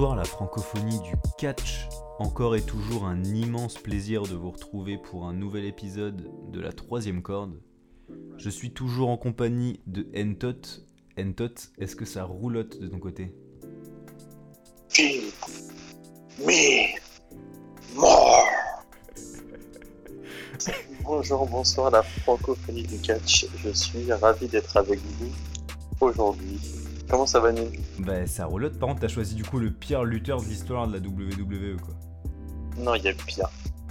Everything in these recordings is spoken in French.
Bonsoir la francophonie du catch. Encore et toujours un immense plaisir de vous retrouver pour un nouvel épisode de la troisième corde. Je suis toujours en compagnie de Entot. Entot, est-ce que ça roulotte de ton côté? Feed me more. Bonjour, bonsoir la francophonie du catch. Je suis ravi d'être avec vous aujourd'hui. Comment ça va, Nil Bah ça roulotte, par contre t'as choisi du coup le pire lutteur de l'histoire de la WWE quoi. Non, il y a pire.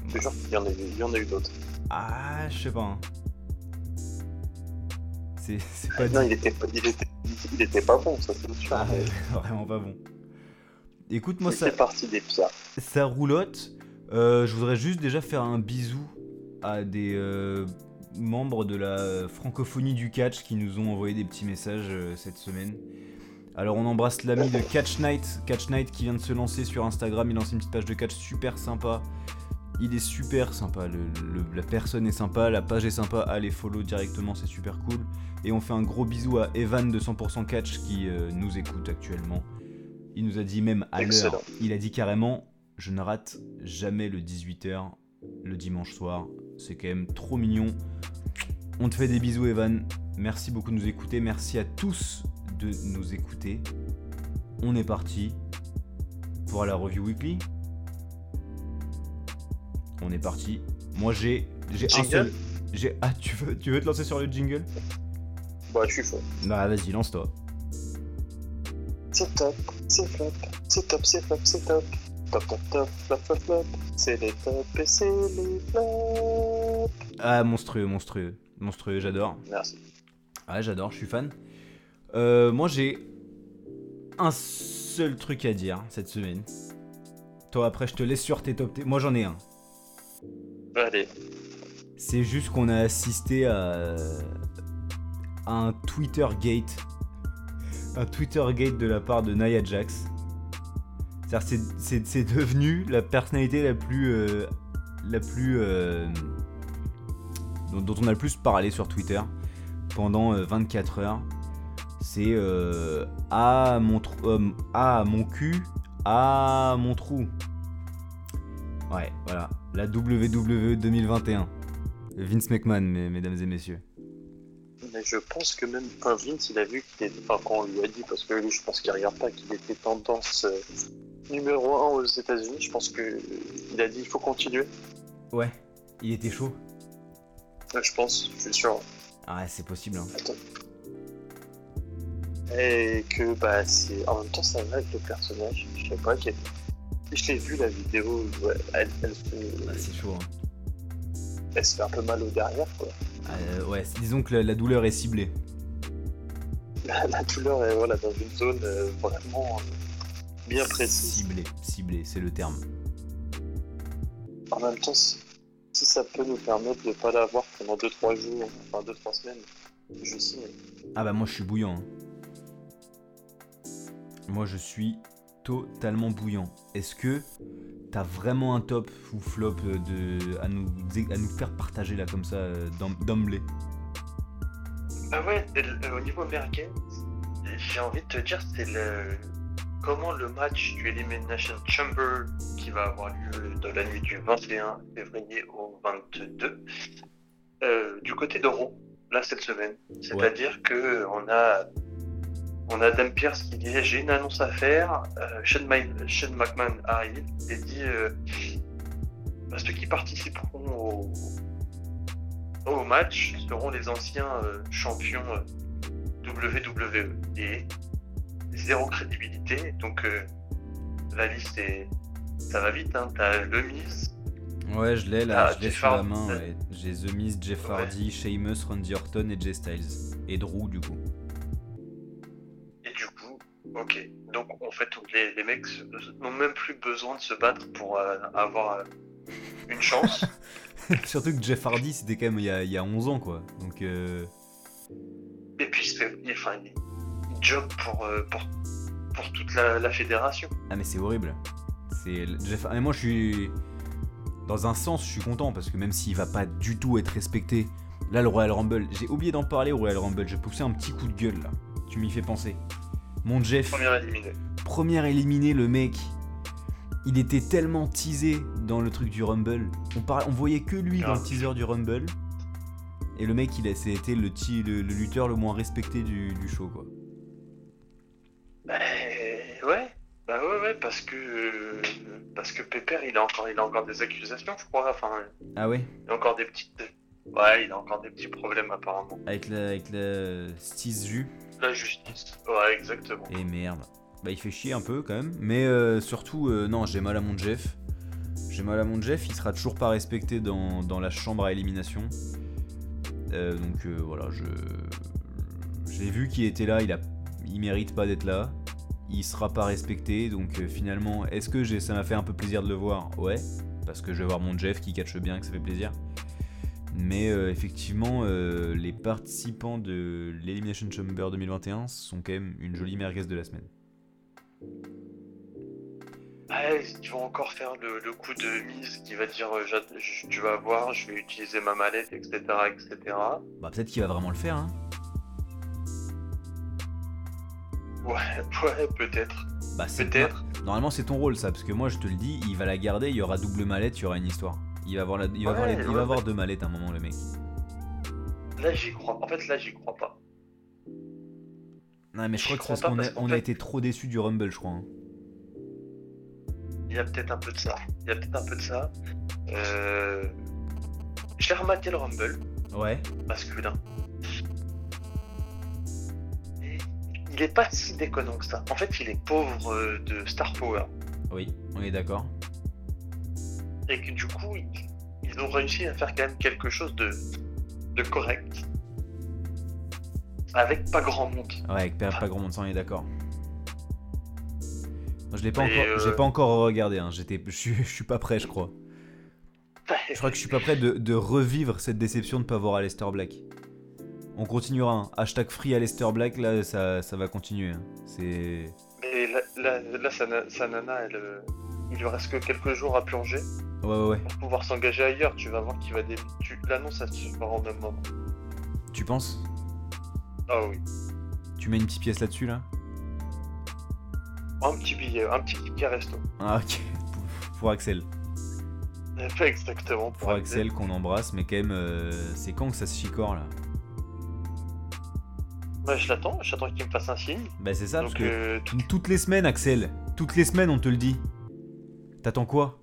Je te jure qu'il y en a eu, il y en a eu d'autres. Ah, je sais pas. hein. C'est c'est pas Non, dit. il était, pas- il, était, il était pas bon, ça c'est sûr. Ah, mais vraiment pas bon. Écoute, moi il ça, fait partie des pires. ça roulotte. Euh, je voudrais juste déjà faire un bisou à des euh, membres de la francophonie du catch qui nous ont envoyé des petits messages euh, cette semaine. Alors on embrasse l'ami de Catch Night, Catch Night qui vient de se lancer sur Instagram, il lance une petite page de catch super sympa. Il est super sympa, le- le- la personne est sympa, la page est sympa, allez follow directement, c'est super cool. Et on fait un gros bisou à Evan de 100% Catch qui euh, nous écoute actuellement. Il nous a dit même à l'heure, il a dit carrément je ne rate jamais le 18h le dimanche soir. C'est quand même trop mignon. On te fait des bisous Evan. Merci beaucoup de nous écouter. Merci à tous de nous écouter. On est parti pour la review weekly. On est parti. Moi j'ai j'ai un seul. J'ai ah tu veux tu veux te lancer sur le jingle? Bah, je suis chaud. Bah vas-y lance-toi. C'est top, c'est flop, c'est top, c'est flop, c'est top. Top, top, top, flop, flop, flop. C'est les tops et c'est les flops. Ah monstrueux monstrueux monstrueux j'adore. Merci. Ouais, j'adore, je suis fan. Euh, moi, j'ai un seul truc à dire cette semaine. Toi, après, je te laisse sur tes top. t- Moi, j'en ai un. Allez, C'est juste qu'on a assisté à, à un Twitter gate. Un Twitter gate de la part de Nia Jax. C'est- devenu la personnalité la plus. euh, la plus. euh, dont, dont on a le plus parlé sur Twitter pendant euh, 24 heures. C'est. euh, ah, mon euh, ah, mon cul. Ah, mon trou. Ouais, voilà. La WWE 2021. Vince McMahon, mes- mesdames et messieurs. mais je pense que même enfin, Vince, il a vu qu'il était. Enfin, quand on lui a dit, parce que lui, je pense qu'il regarde pas qu'il était tendance euh, numéro 1 aux États-Unis, je pense que il a dit il faut continuer. Ouais, il était chaud. Ouais, Je pense, je suis sûr. Ah ouais, c'est possible. hein. Attends. Et que bah c'est en même temps ça va avec le personnage. Je sais pas quel. Je l'ai vu la vidéo, ouais, elle, elle, se- Ah, c'est chaud. hein. elle se fait un peu mal au derrière quoi. Euh, ouais, disons que la, la douleur est ciblée. La, la douleur est voilà, dans une zone euh, vraiment euh, bien précise. Ciblée, ciblée, c'est le terme. En même temps, si, si ça peut nous permettre de pas l'avoir pendant 2-3 jours, enfin 2-3 semaines, je signe. Ah bah moi je suis bouillant. hein. Moi je suis totalement bouillant. Est-ce que t'as vraiment un top ou flop de, à, nous, à nous faire partager là comme ça euh, d'em- d'emblée? Ah ouais, euh, au niveau américain, j'ai envie de te dire, c'est le comment le match du Elimination Chamber qui va avoir lieu dans la nuit du 21 février au 22 euh, du côté de Raw, là cette semaine. C'est-à-dire que on a on a Adam Pierce qui dit j'ai une annonce à faire, euh, Shane, Ma- Shane McMahon arrive et dit euh, bah, ceux qui participeront au, au match seront les anciens euh, champions WWE et zéro crédibilité. Donc euh, la liste est ça va vite. Hein. T'as le Miz, Ouais, je l'ai là, Ah, je l'ai sur la main. ouais. J'ai The Miz, Jeff Ouais. Hardy, Sheamus, Randy Orton et Jay Styles. Et Drew du coup. Ok. Donc en fait les, les mecs n'ont même plus besoin de se battre pour euh, avoir euh, une chance. Surtout que Jeff Hardy c'était quand même il y, a, il y a 11 ans quoi. Donc euh, et puis il, se fait- il- enfin, il, il job pour, euh, pour, pour toute la, la fédération. Ah mais c'est horrible. C'est Jeff. Et moi je suis dans un sens je suis content parce que même s'il va pas du tout être respecté, là le Royal Rumble, j'ai oublié d'en parler au Royal Rumble. J'ai poussé un petit coup de gueule là. Tu m'y fais penser. Mon Jeff, Premier éliminé. Première éliminé, le mec, il était tellement teasé dans le truc du Rumble. On, par- on voyait que lui dans le Ah. teaser du Rumble. Et le mec, il a, c'était le, le, le lutteur le moins respecté du, du show, quoi. Bah, ouais, bah ouais, ouais, parce que euh, parce que Pépère, il a encore, il a encore des accusations, je crois. Enfin, Ah ouais? il a encore des petites, ouais, il a encore des petits problèmes apparemment. Avec la, avec la Stiz Ju. La justice. Ouais, exactement. Et merde. Bah, il fait chier un peu quand même. Mais euh, surtout, euh, non, j'ai mal à mon Jeff. J'ai mal à mon Jeff, il sera toujours pas respecté dans, la chambre à élimination. Euh, donc voilà, je. J'ai vu qu'il était là, il, a, il mérite pas d'être là. Il sera pas respecté, donc finalement, est-ce que ça m'a fait un peu plaisir de le voir? Ouais, parce que je vais voir mon Jeff qui catche bien, que ça fait plaisir. Mais euh, effectivement, euh, les participants de l'Elimination Chamber 2021 sont quand même une jolie merguez de la semaine. Ouais, ils vont encore faire le, le coup de mise qui va dire euh, je- tu vas voir, je vais utiliser ma mallette, etc. etc. Bah peut-être qu'il va vraiment le faire, hein. Ouais, ouais, peut-être. Bah Peut-être. Normalement c'est ton rôle ça, parce que moi je te le dis, il va la garder, il y aura double mallette, il y aura une histoire. Il va avoir, la... il va Ouais, avoir, les- il ouais, va avoir deux mallettes à un moment le mec. Là, j'y crois. En fait, là, j'y crois pas. Non mais je crois que c'est parce qu'on a, on a fait- été trop déçus du Rumble je crois. hein. Il y a peut-être un peu de ça. Il y a peut-être un peu de ça. Euh... J'ai rematé le Rumble Ouais. masculin. Et il est pas si déconnant que ça. En fait, il est pauvre euh, de star power. Oui, on est d'accord. Et que du coup, ils, ils ont réussi à faire quand même quelque chose de, de correct. Avec pas grand monde. Ouais, avec pas, pas grand monde ça on est d'accord. Je l'ai pas, encore, euh, pas encore regardé, hein. J'étais, je, suis- je suis pas prêt je crois. Je crois que je suis pas prêt de, de revivre cette déception de pas voir Aleister Black. On continuera, hein. hashtag free Aleister Black, là ça, ça va continuer. hein. C'est... Mais là, là, là, sa, sa nana, elle, euh, il lui reste que quelques jours à plonger Ouais ouais ouais. pour pouvoir s'engager ailleurs. Tu vas voir qu'il va dé... tu... L'annonce, elle se fera au même moment. Tu penses? Ah oui. Tu mets une petite pièce là-dessus là? Un petit billet, un petit ticket resto. Ah ok. Pour, pour Axel. Pas exactement. Pour Axel qu'on embrasse, mais quand même, euh, c'est quand que ça se chicore là? Bah, je l'attends, j'attends qu'il me fasse un signe. Bah c'est ça, Donc, parce que euh, tout- toutes les semaines Axel, toutes les semaines on te le dit. T'attends quoi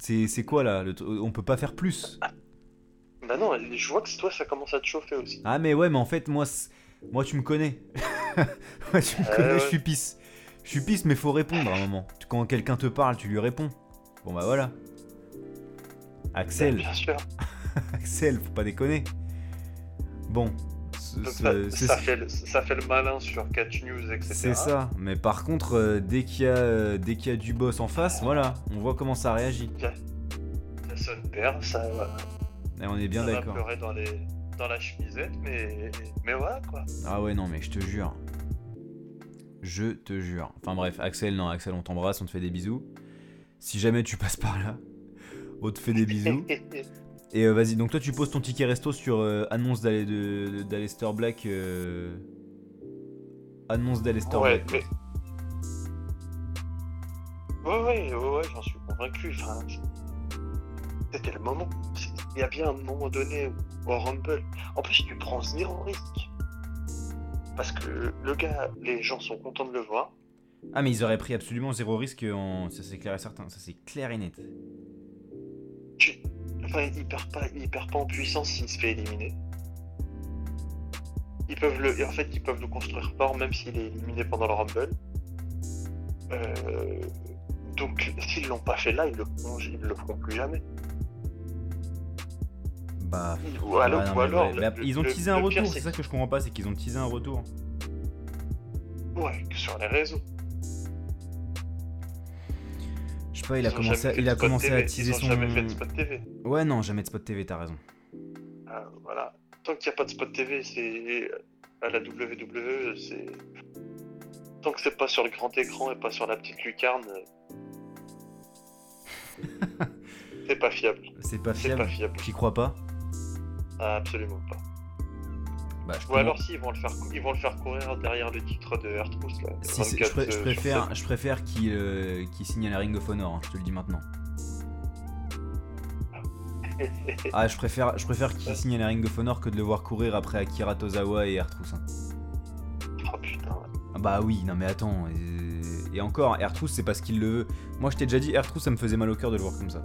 c'est, quoi là le On peut pas faire plus. bah non, je vois que toi, ça commence à te chauffer aussi. Ah mais ouais, mais en fait moi, moi tu me connais. moi tu me Euh, connais, ouais. je suis pisse. Je suis pisse, mais faut répondre à un moment. Quand quelqu'un te parle, tu lui réponds. Bon bah voilà. Axel, Bien sûr. Axel, faut pas déconner. Bon, ça, fait, le- ça fait le malin sur Catch News, etc. c'est ça. Mais par contre, euh, dès qu'il y a, euh, y a du boss en face, voilà, on voit comment ça réagit. Ça sonne père, ça, Et on est bien d'accord. dans, les, dans la chemisette, mais, mais voilà quoi. Ah ouais, non, mais je te jure. Je te jure. Enfin bref, Axel, non, Axel, on t'embrasse, on te fait des bisous. Si jamais tu passes par là, on te fait des bisous. Et euh, vas-y, donc toi tu poses ton ticket resto sur euh, annonce d'Ale- de- de- d'Aleister Black. euh, Annonce d'Aleister ouais, Black. mais... Ouais, ouais, ouais, ouais, j'en suis convaincu. Enfin, c'était le moment. Il y a bien un moment donné au Rumble. En plus, tu prends zéro risque. Parce que le gars, les gens sont contents de le voir. Ah, mais ils auraient pris absolument zéro risque en. Ça c'est clair et certain, ça c'est clair et net. Tu... Enfin, il perd pas, il perd pas en puissance s'il se fait éliminer. Ils peuvent le, et en fait, ils peuvent le construire fort même s'il est éliminé pendant le Rumble. Euh, Donc, s'ils l'ont pas fait là, ils le ils le feront plus jamais. Bah. Ou alors, non, ou alors, le- Mais ils ont teasé un retour, c'est c'est ça que je comprends pas, c'est qu'ils ont teasé un retour. Ouais, que sur les réseaux. Je sais pas, il a commencé, à, il a commencé à teaser son. jamais fait de spot TV. Ouais, non, jamais de spot TV, t'as raison. Ah, voilà. Tant qu'il n'y a pas de spot TV, c'est à la WWE, c'est tant que c'est pas sur le grand écran et pas sur la petite lucarne, euh, c'est pas fiable. C'est pas C'est fiable. pas fiable. J'y crois pas? Ah, absolument pas. Bah, Ou alors si, ils vont le faire, ils vont le faire courir derrière le titre de Airtruth là. Si, je, 24, pré- je sur préfère, je préfère qu'il euh, qu'il signe à la Ring of Honor, hein, je te le dis maintenant. sept. Ah, je préfère, je préfère qu'il signe à la Ring of Honor que de le voir courir après Akira Tozawa et R-Truth. hein. oh putain. Ah Bah oui, non mais attends. Et, et encore, R-Truth, c'est parce qu'il le veut. Moi, je t'ai déjà dit, R-Truth, ça me faisait mal au cœur de le voir comme ça.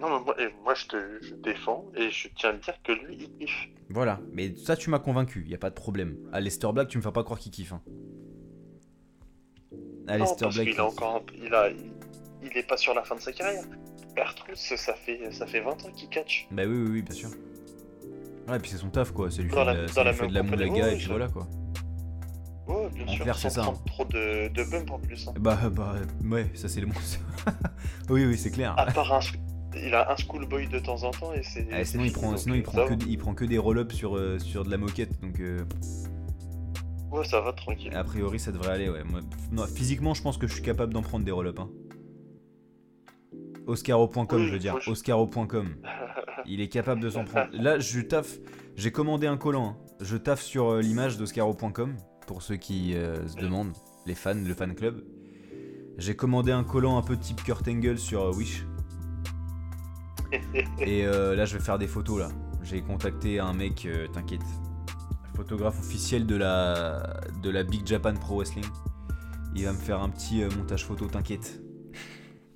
Non, mais moi, moi je te je défends et je tiens à dire que lui il kiffe. Voilà, mais ça, tu m'as convaincu, y a pas de problème. À Lester Black, tu me fais pas croire qu'il kiffe. Hein. À non, Lester parce Black. il a encore, il a, il, est pas sur la fin de sa carrière. Airtruth, ça fait, ça fait 20 ans qu'il catch. Bah oui, oui, oui, bien sûr. Ouais, et puis c'est son taf, quoi. Ça lui fait, la- de la, ça la lui fait de la moulaga et puis voilà, quoi. Ouais, bien En sûr, c'est sans ça, prendre trop de, de bump en plus. hein. Bah, bah, ouais, ça c'est le mot. oui, oui, c'est clair. À part un, il a un schoolboy de temps en temps et c'est. Ah, sinon, il prend, donc, sinon il, prend que, il prend que des roll-ups sur, euh, sur de la moquette, donc euh, Ouais, ça va tranquille. a priori ça devrait aller, ouais. Moi, non, physiquement, je pense que je suis capable d'en prendre des roll-ups. Hein. Oscaro.com, Oui, je veux dire. je- Oscaro.com. Il est capable de s'en prendre. Là, je taffe. J'ai commandé un collant. hein. Je taffe sur euh, l'image d'Oscaro.com, pour ceux qui se demandent, les fans, le fan club. J'ai commandé un collant un peu type Kurt Angle sur Wish. Et euh, là, je vais faire des photos là. J'ai contacté un mec, euh, t'inquiète, photographe officiel de la de la Big Japan Pro Wrestling. Il va me faire un petit euh, montage photo, t'inquiète.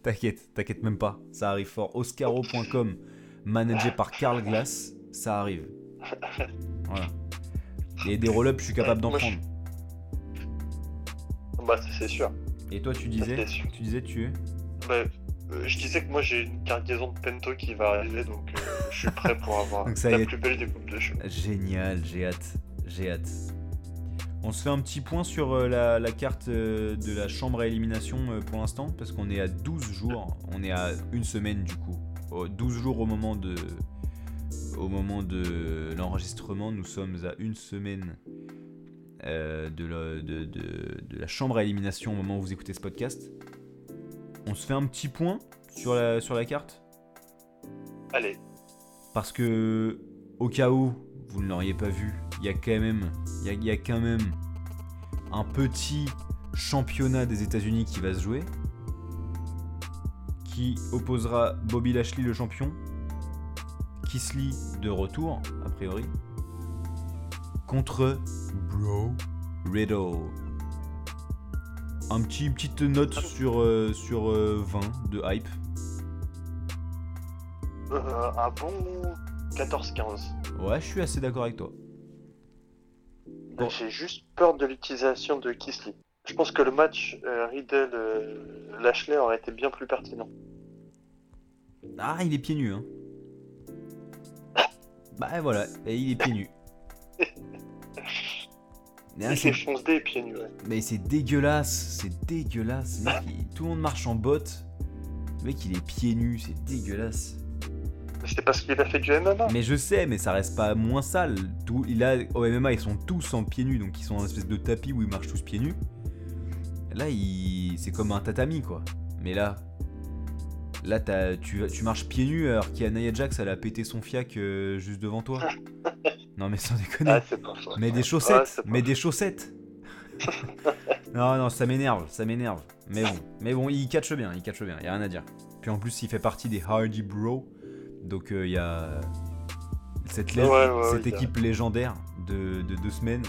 t'inquiète, t'inquiète même pas. Ça arrive fort. Oscaro.com, managé par Carl Glass, ça arrive. Voilà. Et des roll-ups, je suis capable d'en prendre. bah, c'est sûr. Et toi, tu disais, tu disais, tu es Bah, euh, je disais que moi j'ai une cargaison de Pento qui va arriver donc euh, je suis prêt pour avoir la est. plus belle des coupes de cheveux. Génial, j'ai hâte, j'ai hâte. On se fait un petit point sur euh, la, la carte de la chambre à élimination pour l'instant, parce qu'on est à 12 jours, on est à une semaine du coup. Au- 12 jours au moment de, au moment de l'enregistrement, nous sommes à une semaine de, la, de- de- de la chambre à élimination au moment où vous écoutez ce podcast. On se fait un petit point sur la, sur la carte Allez, parce que au cas où vous ne l'auriez pas vu, il y a quand même, il y a, il y a quand même un petit championnat des États-Unis qui va se jouer, qui opposera Bobby Lashley le champion, Kisly de retour a priori, contre Bro Riddle. Un petit petite note sur euh, sur euh, 20 de hype. euh, un bon 14-15. Ouais, je suis assez d'accord avec toi. Bon. J'ai juste peur de l'utilisation de Kisly. Je pense que le match euh, Riddle-Lashley aurait été bien plus pertinent. Ah, il est pieds nus, hein. Bah voilà, et il est pieds nus. Mais, Il et pieds nus. ouais. mais c'est dégueulasse, c'est dégueulasse. Le mec, il- Tout le monde marche en botte. Le mec, il est pieds nus, c'est dégueulasse. Mais C'est parce qu'il a fait du MMA. Mais je sais, mais ça reste pas moins sale. Tout, il a, au MMA, ils sont tous en pieds nus, donc ils sont dans une espèce de tapis où ils marchent tous pieds nus. Là, il... c'est comme un tatami, quoi. Mais là, là t'as- tu, tu marches pieds nus alors qu'il y a Nia Jax, elle a pété son fiac euh, juste devant toi. non, mais sans déconner. Ah. Mais des chaussettes, mais des chaussettes. non, non, ça m'énerve, ça m'énerve. Mais bon, mais bon, il catche bien, il catche bien, y a rien à dire. Puis en plus, il fait partie des Hardy Bro, donc il y a cette, lé- Ouais, ouais, cette ouais, équipe légendaire de, de deux semaines.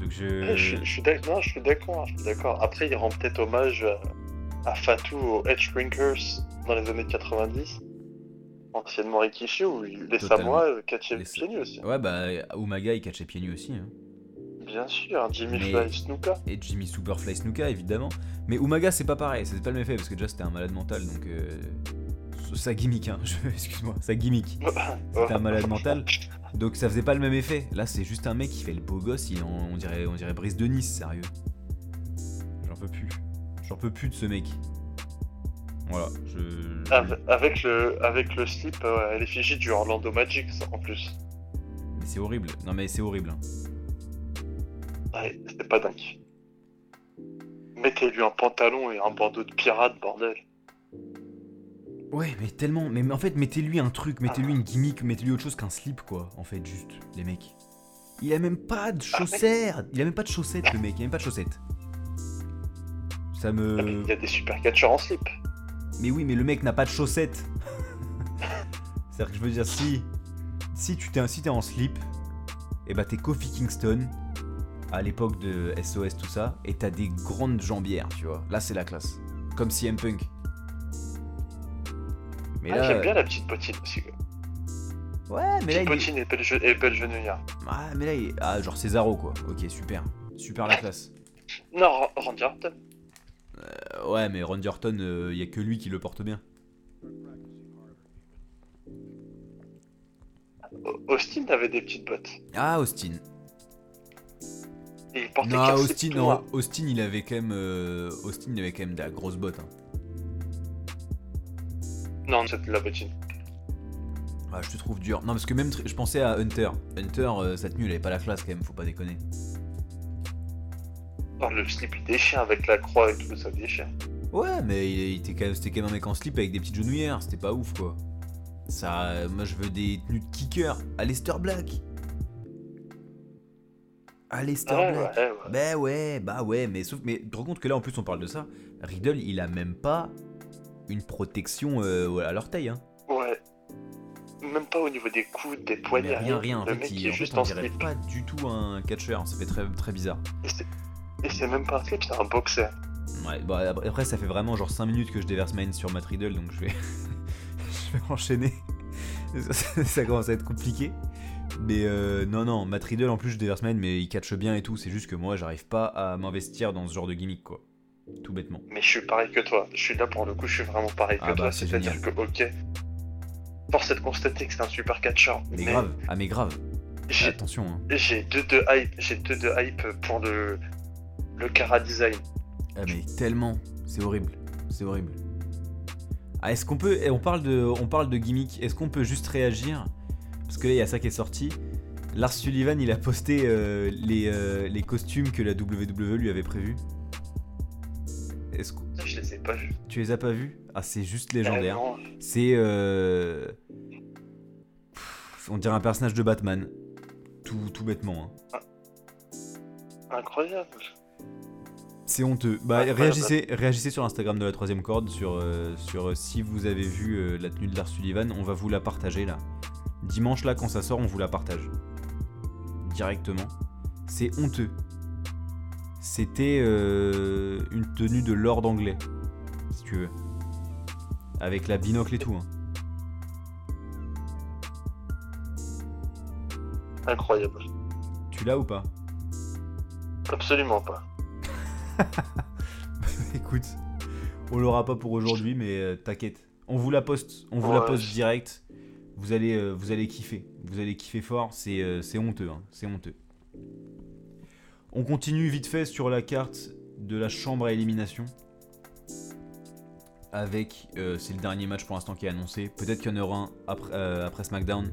Donc je, je, je suis d'ac- non, je suis d'accord, je suis d'accord. Après, il rend peut-être hommage euh, à Fatou, aux Edge Brinkers dans les années 90, anciennement Rikishi, où les Totalement. Samoa euh, catchaient Les- pieds nus aussi. ouais bah Umaga il catchait pieds nus aussi, hein. Bien sûr, Jimmy Mais- Fly Snuka. et Jimmy Superfly Snuka évidemment. Mais Umaga c'est pas pareil, c'est pas le même effet parce que déjà c'était un malade mental donc euh, sa gimmick, hein, je- excuse-moi, sa gimmick. C'était un malade mental. Donc ça faisait pas le même effet. Là, c'est juste un mec qui fait le beau gosse. Il en- on dirait, on dirait Brice de Nice, sérieux. J'en peux plus. J'en peux plus de ce mec. Voilà. Je. je- Ave- Avec le, avec le slip euh, à l'effigie du Orlando Magic en plus. Mais c'est horrible. Non mais c'est horrible. hein. Ouais, c'était pas dingue. Mettez-lui un pantalon et un bandeau de pirate, bordel. Ouais, mais tellement. Mais, en fait, mettez-lui un truc, mettez-lui une gimmick, mettez-lui autre chose qu'un slip, quoi. En fait, juste, les mecs. Il a même pas de chaussettes. Il a même pas de chaussettes, le mec. Il a même pas de chaussettes. Ça Ah, me. Il y a des super catcheurs en slip. Mais oui, mais le mec n'a pas de chaussettes. C'est-à-dire que je veux dire, si. Si tu t'es si t'es en slip, et bah t'es Kofi Kingston, à l'époque de SOS, tout ça, et t'as des grandes jambières, tu vois. Là, c'est la classe. Comme CM Punk. Mais Ah, là. J'aime bien la petite bottine aussi. Ouais, mais là, Petite il est- bottine et belle, ge- et belle. Ah, mais là, il Ah, genre Cesaro, quoi. Ok, super. Super la classe. Non, Ra- Randy Orton. Euh, ouais, mais Orton, il y a que lui qui le porte bien. Austin avait des petites bottes. Ah, Austin. Et il portait Non, Austin, non. Austin, il avait quand même. euh, Austin, il avait quand même de la grosse botte. Hein. Non, c'est de la bottine. Ah, je te trouve dur. Non, parce que même, je pensais à Hunter. Hunter, euh, sa tenue, il avait pas la classe quand même, faut pas déconner. Le slip il déchire avec la croix et tout, ça déchire. Ouais, mais il, était quand même, c'était quand même un mec en slip avec des petites genouillères, c'était pas ouf quoi. Ça, euh, moi je veux des tenues de kicker. Alistair Black. Ouais, Black. ouais, ouais. Bah ouais, bah ouais, mais sauf, mais tu te rends compte que là en plus on parle de ça. Riddle, il a même pas une protection euh, à l'orteil, hein. Ouais. Même pas au niveau des coudes, des poignets. Mais rien, rien. En fait, mec il, est en fait, juste on en dirait slip. pas du tout un catcheur. Ça fait très, très bizarre. Et Et c'est même pas un slip, c'est un boxer. Ouais, bon, après, ça fait vraiment genre 5 minutes que je déverse Mine sur Matt Riddle, donc je vais, je vais enchaîner. Ça, commence à être compliqué. Mais euh, non, non, Matt Riddle en plus je déverse Mine, mais il catch bien et tout. C'est juste que moi, j'arrive pas à m'investir dans ce genre de gimmick, quoi. Tout bêtement. Mais je suis pareil que toi. Je suis là pour le coup, je suis vraiment pareil que Ah bah, toi. c'est C'est-à-dire que, ok. Force est de constater que c'est un super catcheur. Mais grave, ah, mais grave. Attention, hein. j'ai deux de hype. J'ai deux de hype pour le. Le Cara Design. Ah, mais tellement. C'est horrible. C'est horrible. Ah, est-ce qu'on peut. eh, On parle de, on parle de gimmick. Est-ce qu'on peut juste réagir? Parce que là, il y a ça qui est sorti. Lars Sullivan, il a posté euh, les, euh, les costumes que la WWE lui avait prévus. Est-ce que Je les ai pas vus. tu les as pas vus? Ah, c'est juste légendaire. Euh, non. C'est. euh, pff, On dirait un personnage de Batman. Tout, tout bêtement. hein. Incroyable. C'est honteux. Bah, réagissez, réagissez sur l'Instagram de la troisième corde sur, euh, sur euh, si vous avez vu euh, la tenue de Lars Sullivan. On va vous la partager là. Dimanche là, quand ça sort, on vous la partage. Directement. C'est honteux. C'était une tenue de Lord anglais, si tu veux. Avec la binocle et tout. hein. Incroyable. Tu l'as ou pas? Absolument pas. Écoute, on l'aura pas pour aujourd'hui, mais euh, t'inquiète. On vous la poste, on vous la poste direct. Vous allez, euh, vous allez kiffer. Vous allez kiffer fort. C'est, euh, honteux, hein, c'est honteux. On continue vite fait sur la carte de la chambre à élimination. Avec, c'est le dernier match pour l'instant qui est annoncé. Peut-être qu'il y en aura un après, après SmackDown.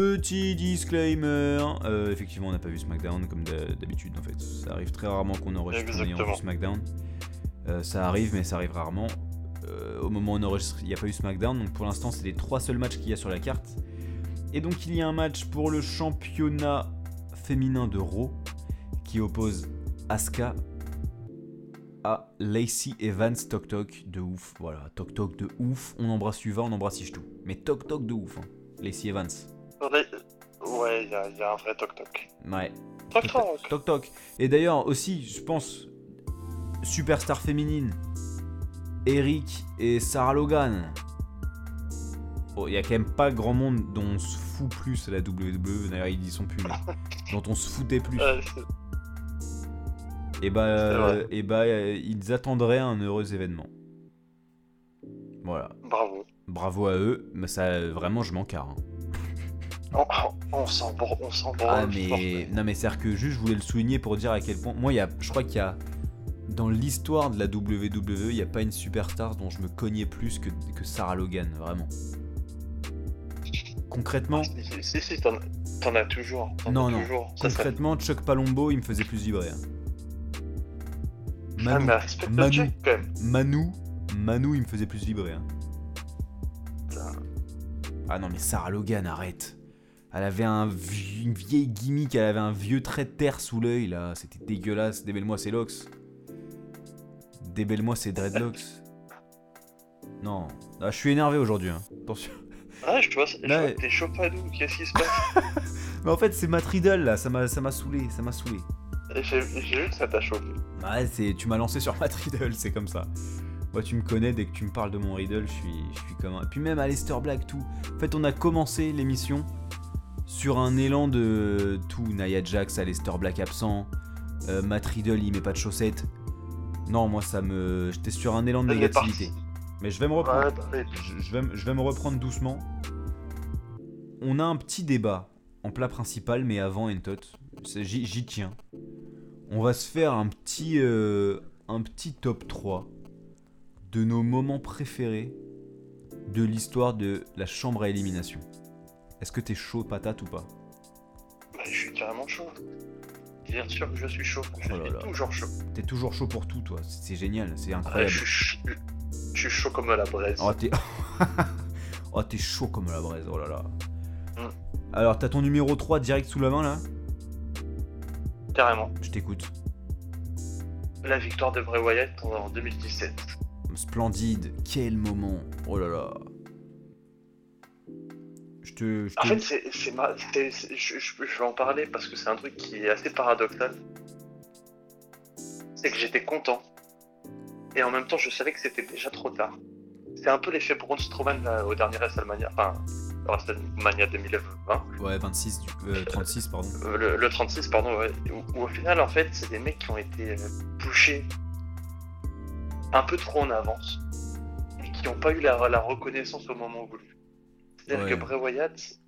Petit disclaimer, euh, effectivement on n'a pas vu SmackDown comme d'ha- d'habitude en fait. Ça arrive très rarement qu'on enregistre en ayant vu. SmackDown. Euh, ça arrive mais ça arrive rarement. Euh, au moment où on enregistre, il n'y a pas eu SmackDown, donc pour l'instant c'est les trois seuls matchs qu'il y a sur la carte. Et donc il y a un match pour le championnat féminin de Raw qui oppose Asuka à Lacey Evans Tok Tok de ouf. Voilà, Tok Tok de ouf. On embrasse Uva, on embrasse tout. Mais Tok Tok de ouf. hein. Lacey Evans. Ouais, il y, a- il y a un vrai toc-toc. Ouais. Toc-toc Toc Toc. Et d'ailleurs aussi, je pense, superstar féminine, Eric et Sarah Logan. Oh, il y a quand même pas grand monde dont on se fout plus à la WWE. D'ailleurs, ils y sont plus. mais dont on se foutait plus. Et bah, euh, et bah, euh, ils attendraient un heureux événement. Voilà. Bravo. Bravo à eux. Mais ça, euh, vraiment, je m'en carre. hein. On, on s'en bro- on s'en Ah mais non mais c'est que juste je voulais le souligner pour dire à quel point moi il y a je crois qu'il y a dans l'histoire de la WWE il n'y a pas une superstar dont je me cognais plus que, que Sarah Logan vraiment. Concrètement Si, si, si, t'en as toujours. Non, as non. Toujours. Ça serait... concrètement Chuck Palombo il me faisait plus vibrer. hein. Ah, Manu, Manu. quand même. Manu Manu il me faisait plus vibrer. hein. Ah non, mais Sarah Logan, arrête. Elle avait un une vieille gimmick, elle avait un vieux trait de terre sous l'œil là. C'était dégueulasse. Débelle-moi ses locks. Débelle-moi ses dreadlocks. Non. Ah, je suis énervé aujourd'hui. hein. Attention. Ah, je vois, je Là, vois que t'es nous, qu'est-ce qui se passe? Mais en fait, c'est Matt Riddle là. Ça m'a, m'a saoulé. Ça m'a saoulé. J'ai vu que ça t'a chauffé. Ouais, c'est, tu m'as lancé sur Riddle, c'est comme ça. Moi, tu me connais, dès que tu me parles de mon Riddle, je suis, je suis comme un... Puis même Aleister Black, tout. En fait, on a commencé l'émission sur un élan de tout. Nia Jax, Aleister Black absent, euh, Matt Riddle, il met pas de chaussettes. Non, moi, ça me... J'étais sur un élan de négativité. Mais je vais me reprendre. Ouais, Je, je vais, me- je vais me reprendre doucement. On a un petit débat en plat principal, mais avant Entot. J'y tiens. On va se faire un petit, euh, un petit top 3 de nos moments préférés de l'histoire de la chambre à élimination. Est-ce que t'es chaud patate ou pas bah, je suis carrément chaud. Bien sûr que je suis chaud. Je Oh suis toujours chaud. T'es toujours chaud pour tout, toi. C'est génial, c'est Ouais, incroyable. je, suis, ch- je suis chaud comme la braise. Oh, t'es... oh, chaud comme la braise, oh là là. Mm. Alors, t'as ton numéro 3 direct sous la main, là Carrément. Je t'écoute. La victoire de Bray Wyatt en 2017. Splendide, quel moment. Oh là là. Je te... je En fait, c'est, je, je- je vais en parler parce que c'est un truc qui est assez paradoxal. C'est que j'étais content. Et en même temps, je savais que c'était déjà trop tard. C'est un peu l'effet Braun Strowman là, au dernier WrestleMania. Enfin, WrestleMania 2020. Ouais, 26, du- euh, 36, pardon. Euh, le, le 36, pardon, ouais. Où, où au final, en fait, c'est des mecs qui ont été euh, pushés un peu trop en avance et qui n'ont pas eu la, la reconnaissance au moment voulu. C'est-à-dire Ouais. que Bray Wyatt,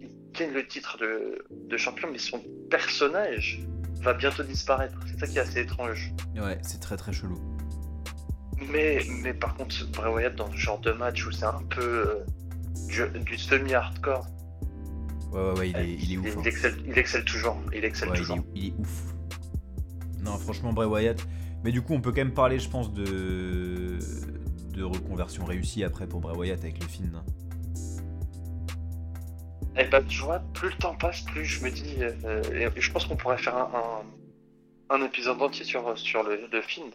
il gagne le titre de, de champion, mais son personnage va bientôt disparaître. C'est ça qui est assez étrange. Ouais, c'est très très chelou. Mais, mais par contre, Bray Wyatt, dans ce genre de match où c'est un peu euh, du, du semi-hardcore, Ouais, ouais, ouais, il est, il est ouf. hein. excelle, il excelle toujours. Il excelle Ouais, il, toujours. est, il est ouf. Non, franchement, Bray Wyatt. Mais du coup, on peut quand même parler, je pense, de de reconversion réussie après pour Bray Wyatt avec le film. Et bah, tu vois, plus le temps passe, plus je me dis. euh, et je pense qu'on pourrait faire un, un, un épisode entier sur, sur le, le film.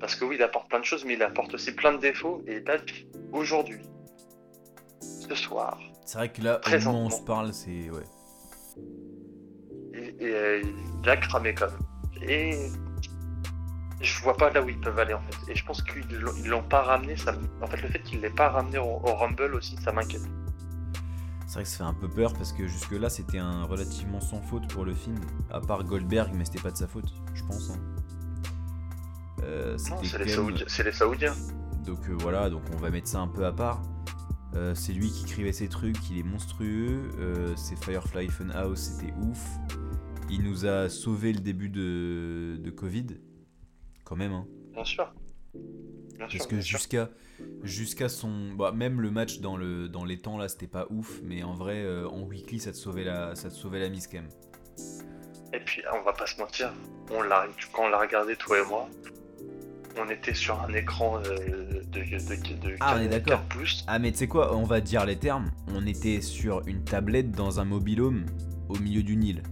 Parce que oui, il apporte plein de choses, mais il apporte aussi plein de défauts. Et là, aujourd'hui, ce soir, C'est vrai que là, au moment où on se parle, c'est. Ouais. et, et, euh, il a cramé quand même. Et je vois pas là où ils peuvent aller en fait. Et je pense qu'ils l'ont- pas ramené. Ça, en fait, le fait qu'il l'ait pas ramené au, au Rumble aussi, ça m'inquiète. C'est vrai que ça fait un peu peur parce que jusque-là, c'était un relativement sans faute pour le film. À part Goldberg, mais c'était pas de sa faute, je pense. hein. Euh, Non, c'est les, Saoudiens- c'est les Saoudiens. Donc euh, voilà, donc on va mettre ça un peu à part. Euh, c'est lui qui écrivait ses trucs, il est monstrueux. C'est Firefly Funhouse, c'était ouf. Il nous a sauvé le début de, de Covid, quand même. Hein. Bien sûr. Bien sûr, Parce que jusqu'à jusqu'à son, bah, même le match dans le dans les temps là, c'était pas ouf, mais en vrai, euh, en weekly, ça te sauvait la ça te sauvait la mise quand même. Et puis, on va pas se mentir, on l'a, quand on l'a regardé, toi et moi, on était sur un écran euh, de, de, de, Ah, on est 4 d'accord. 4 pouces. Ah mais tu sais quoi, on va dire les termes. On était sur une tablette dans un mobilhome au milieu du Nil.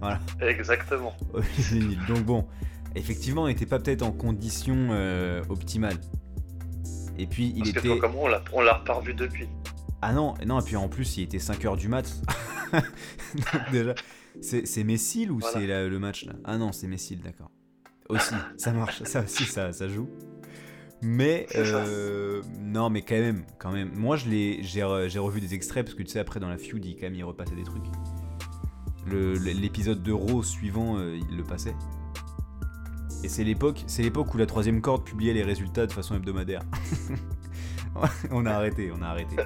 Voilà. Exactement. au milieu du Nil. Donc bon, effectivement, on n'était pas peut-être en condition euh, optimale. Et puis il Parce que était. toi, comment on l'a, on l'a pas revu depuis. Ah non, non, et puis en plus il était 5h du mat. Donc déjà, c'est, Messil ou Voilà. c'est le match là? Ah non, c'est Messil, d'accord. Aussi, ça marche, ça aussi, ça, ça joue. Mais euh, non, mais quand même, quand même. Moi, je l'ai, j'ai, re- j'ai revu des extraits parce que tu sais après dans la feud, il quand même il repassait des trucs. L'épisode de Raw suivant, euh, il le passait. Et c'est l'époque, c'est l'époque où la troisième corde publiait les résultats de façon hebdomadaire. on a arrêté, on a arrêté.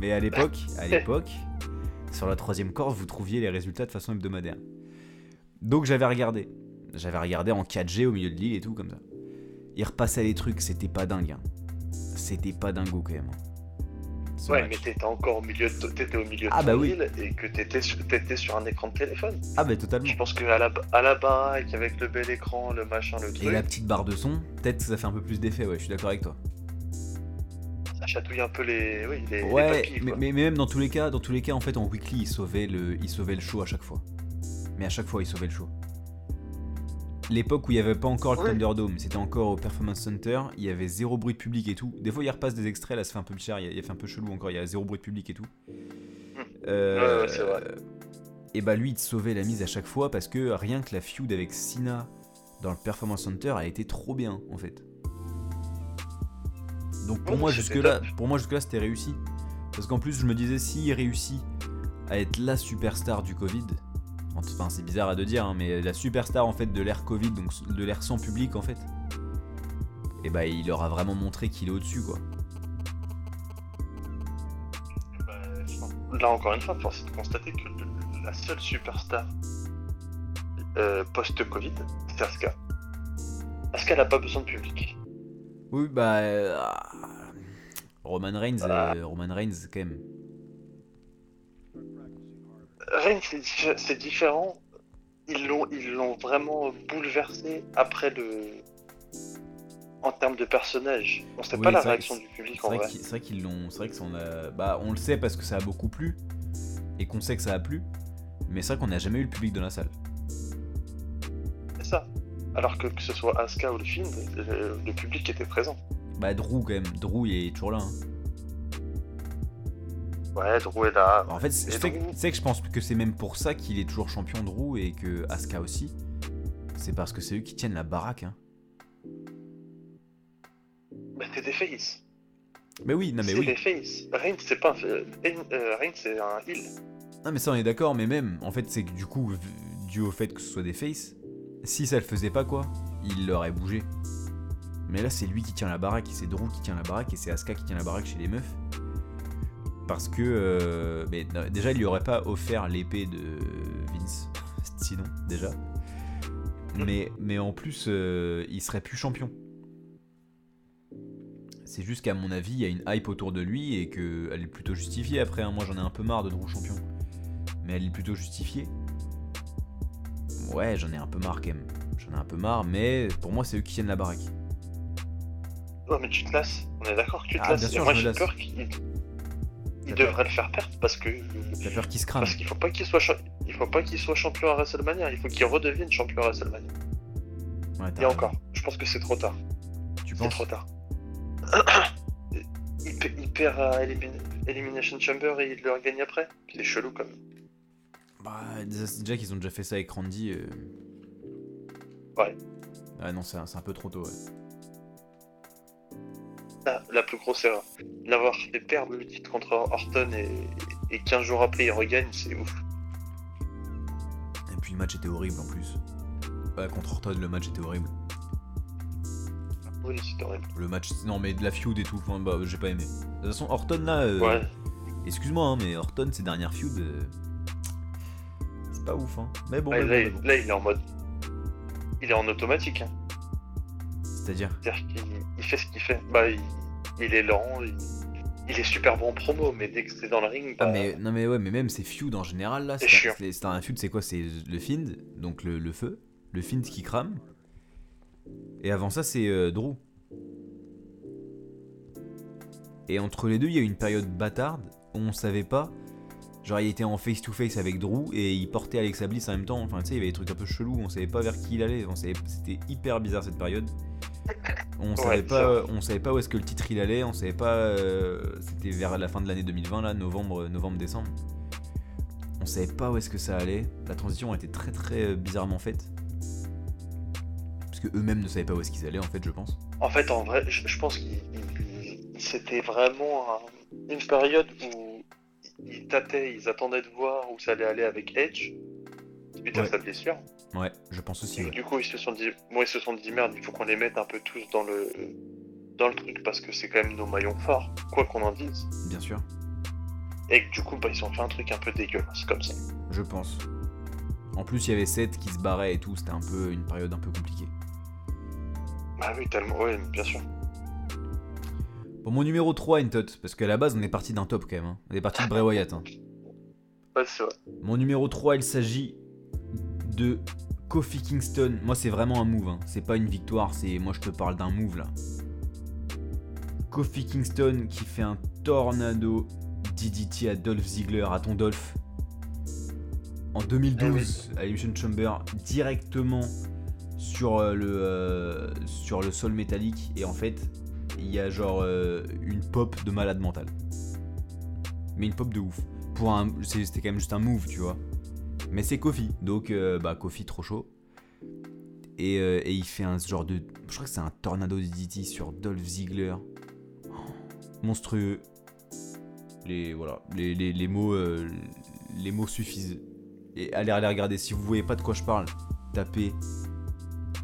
Mais à l'époque, à l'époque, sur la troisième corde, vous trouviez les résultats de façon hebdomadaire. Donc j'avais regardé. J'avais regardé en 4G au milieu de l'île et tout comme ça. Il repassait les trucs, c'était pas dingue. hein. C'était pas dingo quand même. hein. Ouais, match. mais t'étais encore au milieu de, t'étais au milieu de Ah, ton bah oui. île et que t'étais sur, t'étais sur un écran de téléphone. Ah bah totalement. Je pense qu'à la, à la baraque, avec le bel écran, le machin, le Et truc, la petite barre de son, peut-être que ça fait un peu plus d'effet, ouais, je suis d'accord avec toi. ça chatouille un peu les, oui, les, les Ouais, papilles, mais, mais même dans tous les cas, dans tous les cas, en fait, en weekly, il sauvait le, il sauvait le show à chaque fois. Mais à chaque fois, il sauvait le show. L'époque où il n'y avait pas encore le. Thunderdome, c'était encore au Performance Center, il y avait zéro bruit de public et tout. Des fois, il repasse des extraits, là, ça fait un peu bizarre, il fait un peu chelou encore, il y a zéro bruit de public et tout. Euh, Ouais, vrai. Et bah, lui, il te sauvait la mise à chaque fois parce que rien que la feud avec Cena dans le Performance Center a été trop bien, en fait. Donc pour moi jusque-là, top. pour moi jusque-là c'était réussi. Parce qu'en plus je me disais s'il réussit à être la superstar du Covid, enfin c'est bizarre à de dire, hein, mais la superstar en fait de l'ère Covid, donc de l'ère sans public en fait, et bah il leur a vraiment montré qu'il est au-dessus quoi. Bah, enfin, là encore une fois, force est de constater que la seule superstar euh, post-Covid, c'est Asuka. Asuka n'a pas besoin de public. Oui bah euh, Roman Reigns, euh, Roman Reigns quand même. Reigns, c'est diffé- c'est différent. Ils l'ont, ils l'ont vraiment bouleversé après le. En termes de personnage. On sait Oui, pas la réaction du public en vrai c'est vrai qu'ils l'ont, c'est vrai que ça en a, bah on le sait parce que ça a beaucoup plu et qu'on sait que ça a plu, mais c'est vrai qu'on n'a jamais eu le public dans la salle. C'est ça. Alors que que ce soit Asuka ou le film, le, le public était présent. Bah Drew quand même, Drew il est toujours là. hein. Ouais, Drew est là. En fait, c'est Et c'est que, Drew- c'est que je pense que c'est même pour ça qu'il est toujours champion Drew et que Asuka aussi. C'est parce que c'est eux qui tiennent la baraque. Hein. Bah, c'est des faces. Mais oui, non mais c'est oui. des faces. Reigns, c'est pas un. euh, Reigns, c'est un heal. Non mais ça on est d'accord, mais même, en fait c'est que du coup, dû au fait que ce soit des faces, si ça le faisait pas quoi, il l'aurait bougé. Mais là c'est lui qui tient la baraque, c'est Drew qui tient la baraque et c'est Asuka qui tient la baraque chez les meufs. Parce que euh, mais, non, déjà il lui aurait pas offert l'épée de Vince, sinon déjà. Mais, mais en plus euh, il serait plus champion. C'est juste qu'à mon avis il y a une hype autour de lui et qu'elle est plutôt justifiée après. hein. Moi j'en ai un peu marre de Drew champion mais elle est plutôt justifiée. Ouais, j'en ai un peu marre quand même. J'en ai un peu marre, mais pour moi, c'est eux qui tiennent la baraque. Ouais, mais tu te lasses. On est d'accord que tu te Ah, lasses. bien Et sûr, moi, j'ai peur qu'il il devrait le faire perdre parce que. T'as peur qu'ils se crament. Parce qu'il faut pas qu'il soit, cha- il faut pas qu'il soit champion à WrestleMania. Il faut qu'il redevienne champion à WrestleMania. Ouais, Et encore, je pense que c'est trop tard. Tu C'est penses trop tard. il, pe- il perd à Elimin- Elimination Chamber et il le regagne après. C'est chelou quand même. Bah, déjà déjà qu'ils ont déjà fait ça avec Randy. euh. Ouais. Ah non, c'est un, c'est un peu trop tôt, ouais. La, la plus grosse erreur. L'avoir fait perdre le titre contre Orton et, et 15 jours après il regagne, c'est ouf. Et puis le match était horrible en plus. Bah, contre Orton, le match était horrible. Oui, c'est horrible. Le match, non, mais de la feud et tout, enfin, bah, j'ai pas aimé. De toute façon, Orton là, euh, Ouais. excuse-moi, hein, mais Orton, ses dernières feuds, euh, c'est pas ouf, hein. Mais bon, Ouais, mais bon, là, il- bon. là, il est en mode. Il est en automatique. Hein. C'est-à-dire C'est-à-dire qu'il il fait ce qu'il fait. Bah, il, il est lent, il, il est super bon en promo, mais dès que c'est dans le ring, Ah bah, mais non mais ouais mais même ces feuds en général là C'est c'est c'est- c'est un feud c'est quoi c'est le Find donc le, le feu le Find qui crame. Et avant ça c'est euh, Drew. Et entre les deux il y a eu une période bâtarde où on savait pas genre il était en face to face avec Drew et il portait Alexa Bliss en même temps enfin tu sais il y avait des trucs un peu chelous on savait pas vers qui il allait c'était hyper bizarre cette période on savait pas on savait pas où est-ce que le titre il allait on savait pas euh, c'était vers la fin de l'année 2020 là novembre novembre décembre. On savait pas où est-ce que ça allait. La transition a été très très euh, bizarrement faite. Parce que eux-mêmes ne savaient pas où est-ce qu'ils allaient en fait je pense. En fait, en vrai, je, je pense qu'il il- c'était vraiment un- une période où ils tâtaient, ils attendaient de voir où ça allait aller avec Edge, suite à Ouais. sa blessure. Ouais je pense aussi Et ouais. du coup, ils se sont dit, moi, ils se sont dit merde, il faut qu'on les mette un peu tous dans le dans le truc parce que c'est quand même nos maillons forts, quoi qu'on en dise. bien sûr Et que du coup, bah, ils ont fait un truc un peu dégueulasse comme ça. je pense en plus il y avait Seth qui se barrait et tout c'était un peu une période un peu compliquée Bah oui, tellement, oui, bien sûr. Bon, mon numéro 3, une tot, parce qu'à la base, on est parti d'un top quand même. hein. On est parti de Bray Wyatt. hein. Ouais, c'est vrai. Mon numéro 3, il s'agit de Kofi Kingston. Moi, c'est vraiment un move. hein. C'est pas une victoire, c'est. Moi, je te parle d'un move là. Kofi Kingston qui fait un tornado DDT à Dolph Ziggler, à ton Dolph. En 2012, à Elimination Chamber, directement sur euh, le, euh, sur le sol métallique. Et en fait, il y a genre euh, une pop de malade mental. Mais une pop de ouf. Pour un, c'était quand même juste un move, tu vois. Mais c'est Kofi, donc euh, bah Kofi trop chaud. Et, euh, et il fait un genre de, je crois que c'est un tornado de DDT sur Dolph Ziggler. Oh, monstrueux. Les voilà, les, les- les mots, euh, les mots suffisent. Et allez, allez regarder si vous voyez pas de quoi je parle, tapez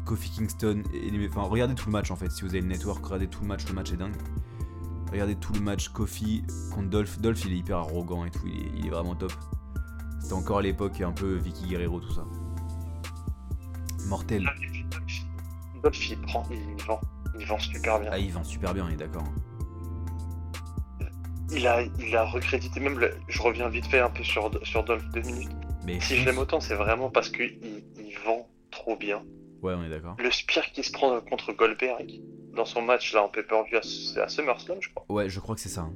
Kofi Kingston et enfin regardez tout le match en fait si vous avez le network, regardez tout le match, le match est dingue. Regardez tout le match Kofi contre Dolph. Dolph il est hyper arrogant et tout, il est vraiment top. C'était encore à l'époque un peu Vicky Guerrero tout ça. Mortel. Puis Dolph, il prend, il vend, il vend super bien. Ah il vend super bien, on est d'accord. Il a, il a recrédité même. le- je reviens vite fait un peu sur, sur Dolph deux minutes. Mais Si je l'aime autant, c'est vraiment parce qu'il il vend trop bien. Ouais on est d'accord. Le spear qui se prend contre Goldberg dans son match là en pay-per-view, à SummerSlam, je crois. Ouais je crois que c'est ça. hein.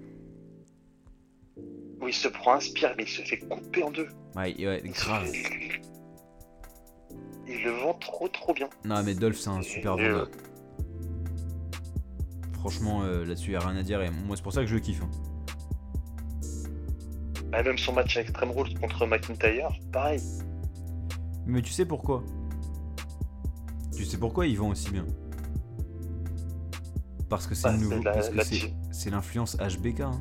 Où il se prend un spear, mais il se fait couper en deux. Ouais, ouais Il grave. fait- Il le vend trop trop bien. Non mais Dolph c'est un super Et, euh, vendeur. Franchement euh, là-dessus y a rien à dire et moi c'est pour ça que je le kiffe. hein. Bah, même son match à Extreme Rules contre McIntyre, pareil. Mais tu sais pourquoi? Tu sais pourquoi il vend aussi bien? Parce que c'est Bah, nouveau. la- parce la c'est l'influence HBK. hein.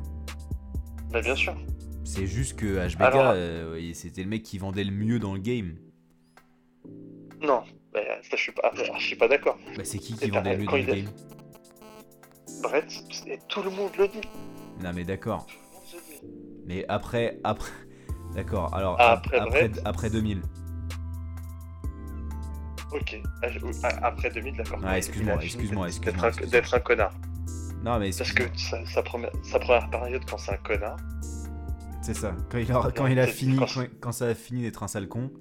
Bah bien sûr. C'est juste que HBK, Alors- euh, c'était le mec qui vendait le mieux dans le game. Non, bah, ça je suis pas, je suis pas d'accord. Bah c'est qui qui vendait le mieux dans le game? Brett, tout le monde le dit. Non mais d'accord. Mais après, après, d'accord. Alors Ah, ap- après après, Brett après 2000. Ok. Ah, ah, Après 2000, d'accord. Ah, excuse-moi, excuse-moi, d'être- excuse-moi, d'être un- excuse-moi. D'être un connard. Non mais Parce que sa, sa première, sa première période, quand c'est un connard, c'est ça. Quand il a, quand il a C'est- fini, quand- ça a fini d'être un sale con,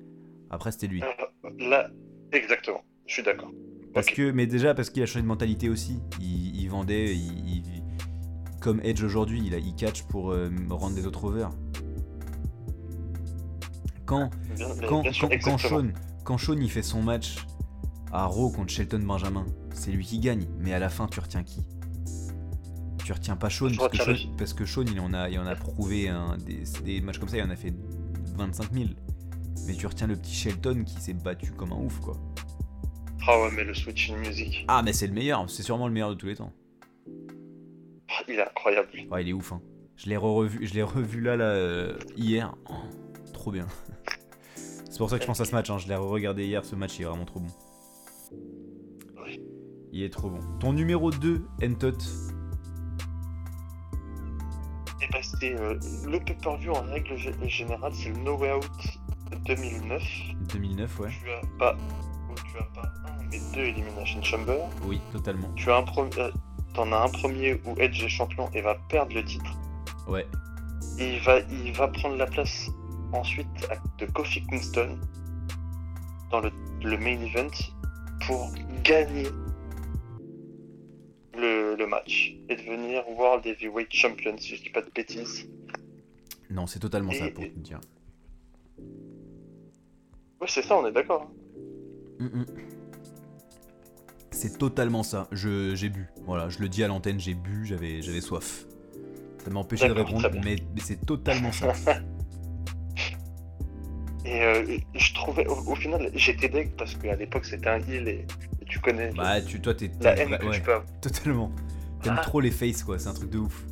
après c'était lui. euh, là, exactement, je suis d'accord. Parce que, mais déjà parce qu'il a changé de mentalité aussi. Il, il vendait, il, il- comme Edge aujourd'hui, il, a- il catch pour euh, rendre des autres over. Quand, Bien, quand, bien sûr, quand. Shawn, quand Shawn, il fait son match à Raw contre Shelton Benjamin, c'est lui qui gagne. Mais à la fin, tu retiens qui? Tu retiens pas Shawn Je parce que parce Shawn, il en a, il en a prouvé des, des matchs comme ça, il en a fait 25 000. Mais tu retiens le petit Shelton qui s'est battu comme un ouf, quoi. Ah ouais, mais le switch in music, Ah, mais c'est le meilleur, c'est sûrement le meilleur de tous les temps. ah, il est incroyable. Ouais, il est ouf. Hein. Je l'ai revu, je l'ai revu là, là euh, hier. Oh, trop bien. C'est pour ça que je pense à ce match. hein. Je l'ai regardé hier. Ce match il est vraiment trop bon. Il est trop bon. Ton numéro 2, Entot. Et bah, c'est le pay-per-view en règle gé- générale, c'est le No Way Out 2009. 2009, ouais. Tu as pas, tu as pas un, mais deux Elimination Chamber. Oui, totalement. Tu as un premier, euh, t'en as un premier où Edge est champion et va perdre le titre. Ouais. Et il va, il va prendre la place ensuite de Kofi Kingston dans le, le main event pour gagner le, le match et devenir World Heavyweight Champion, si je dis pas de bêtises. Non, c'est totalement ça Et- pour te dire. Ouais, c'est ça, on est d'accord. Mm, mm. C'est totalement ça. J'ai bu. Voilà, je le dis à l'antenne, j'ai bu, j'avais, soif. Ça m'a empêché de répondre, mais, mais c'est totalement ça. Et euh, je trouvais, au, au final, j'étais deg parce qu'à l'époque c'était un heal et tu connais bah, tu, toi, t'es, la haine bah, que ouais, tu peux avoir. totalement. T'aimes Ah. trop les faces, quoi. C'est un truc de ouf.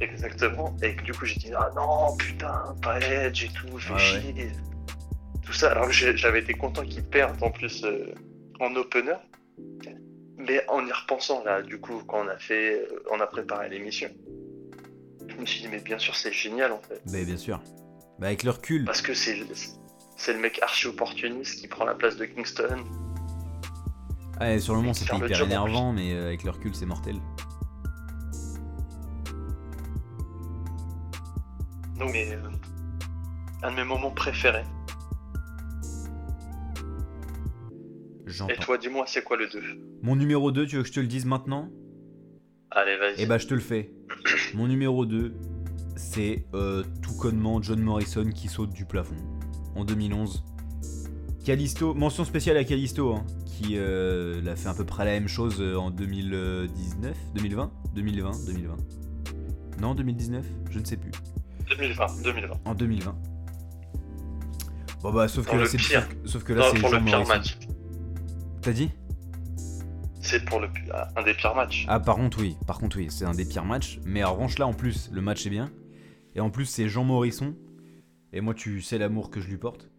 Exactement. Et que du coup j'ai dit ah non putain pas Edge et tout, fait Ah ouais. chier. Tout ça alors que j'avais été content qu'ils perdent en plus euh, en opener. Mais en y repensant là, du coup quand on a fait, euh, on a préparé l'émission, je me suis dit mais bien sûr c'est génial en fait. Bah, bien sûr. Bah, avec le recul. Parce que c'est c'est le mec archi opportuniste qui prend la place de Kingston. Ouais, sur le moment, c'était hyper énervant, mais euh, avec le recul, c'est mortel. Donc mais euh, un de mes moments préférés. Et toi dis-moi c'est quoi le 2 Mon numéro 2, tu veux que je te le dise maintenant? Allez, vas-y. Et bah, je te le fais. Mon numéro 2, c'est euh, tout connement John Morrison qui saute du plafond en 2011. Callisto, mention spéciale à Callisto, hein, qui euh, l'a fait à peu près la même chose euh, en 2019, 2020, 2020, 2020. Non, 2019, je ne sais plus. 2020, 2020. En 2020. Bon bah sauf que là c'est pire. sauf que là c'est pour le pire match. T'as dit? C'est pour le un des pires matchs. Ah par contre oui, par contre oui, c'est un des pires matchs. Mais en revanche là en plus le match est bien. Et en plus c'est Jean Morisson. Et moi tu sais l'amour que je lui porte.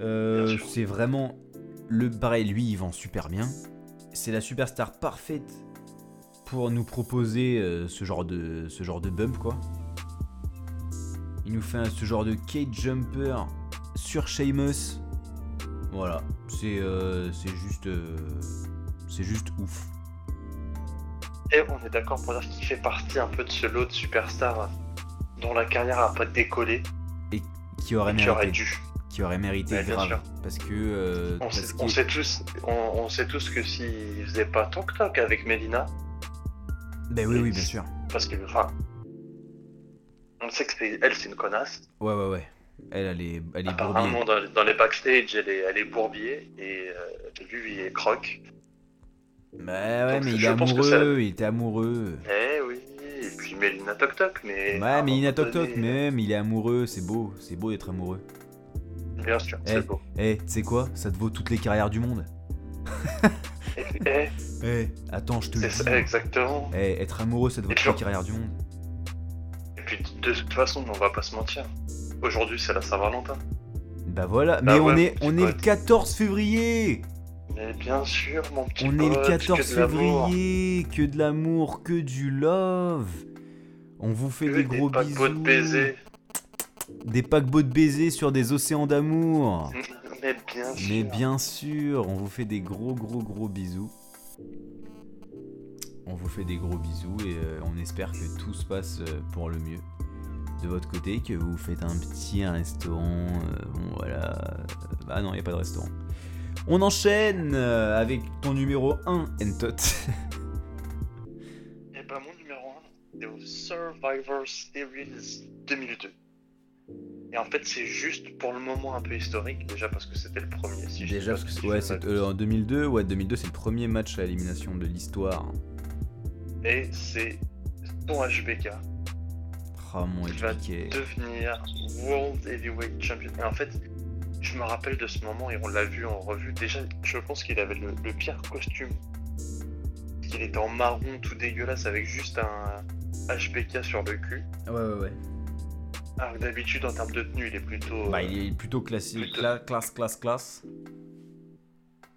Euh, c'est vraiment le pareil, lui il vend super bien. C'est la superstar parfaite pour nous proposer euh, ce genre de ce genre de bump quoi. Il nous fait un- ce genre de cage jumper sur Sheamus. Voilà, c'est euh, c'est juste c'est juste ouf. Et on est d'accord pour dire qu'il fait partie un peu de ce lot de superstars dont la carrière a pas décollé, Qui aurait qui aurait dû. Qui aurait mérité Ouais, bien grave sûr. parce que euh, On parce sait, qu'il- on sait tous, on, on sait tous que s'il faisait pas toc toc avec Melina, Ben oui oui bien sûr. parce que enfin, on sait que c'est elle, c'est une connasse. Ouais ouais ouais. Elle elle est elle est bourbier. Apparemment dans, dans les backstage, elle est, elle est bourbier et euh, lui il est croque. Bah ouais Donc, mais il est amoureux, il était amoureux. Eh oui, et puis Melina toc toc, mais. Ouais un mais il a moment toc toc donné, même, il est amoureux, c'est beau, c'est beau d'être amoureux. Bien sûr, Eh. c'est beau. Eh, tu sais quoi? Ça te vaut toutes les carrières du monde. Et- eh, Eh, attends, je te le c'est dis. ça, exactement. Eh, être amoureux, ça te vaut toutes les carrières du monde. Et puis de toute façon, on va pas se mentir. Aujourd'hui, c'est la Saint-Valentin. Bah voilà, Bah mais on est on est le pote. 14 février. Mais bien sûr, mon petit On est le pote, 14 que de l'amour. février, que de l'amour, que du love. On vous fait Que des gros paquebots de bisous. baisers. Des paquebots de baisers sur des océans d'amour. Mais bien sûr. Mais bien sûr, on vous fait des gros gros gros bisous. On vous fait des gros bisous et euh, on espère que tout se passe euh, pour le mieux de votre côté, que vous faites un petit restaurant. euh, bon voilà. Bah non, il n'y a pas de restaurant. On enchaîne avec ton numéro 1, Entot. Et bah mon numéro 1, c'est au Survivor Series 2002. Et en fait, c'est juste pour le moment un peu historique, déjà parce que c'était le premier. Si Déjà, parce que si ouais, euh, en 2002, ouais, 2002 c'est le premier match à élimination de l'histoire. Et c'est ton HBK Ah mon qui va devenir World Heavyweight Champion. Et en fait, je me rappelle de ce moment et on l'a vu en revue. Déjà, je pense qu'il avait le, le pire costume. Il était en marron tout dégueulasse avec juste un HBK sur le cul. Ouais, ouais, ouais. Alors que d'habitude, en termes de tenue, il est plutôt. Bah, euh, il est plutôt classique. plutôt- Cla- classe, classe, classe.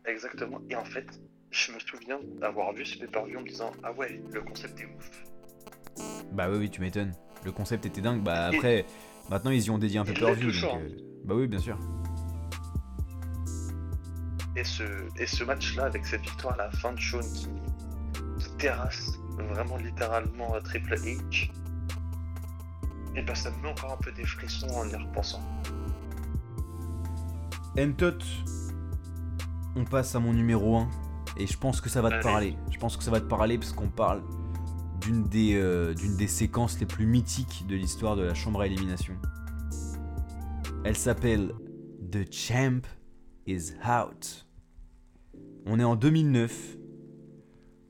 Exactement. Et en fait, je me souviens d'avoir vu ce pay-per-view en me disant Ah ouais, le concept est ouf. Bah oui, oui, tu m'étonnes. Le concept était dingue. Bah après, maintenant ils y ont dédié un peu Il per l'est view. toujours. Donc, euh, bah oui, bien sûr. Et ce, et ce match-là, avec cette victoire à la fin de Shawn qui, qui terrasse vraiment littéralement à Triple H, et bah ça me met encore un peu des frissons en y repensant. Entot, on passe à mon numéro 1. Et je pense que ça va te Allez. parler. Je pense que ça va te parler parce qu'on parle d'une des, euh, d'une des séquences les plus mythiques de l'histoire de la chambre à élimination. Elle s'appelle The Champ is Out. On est en 2009.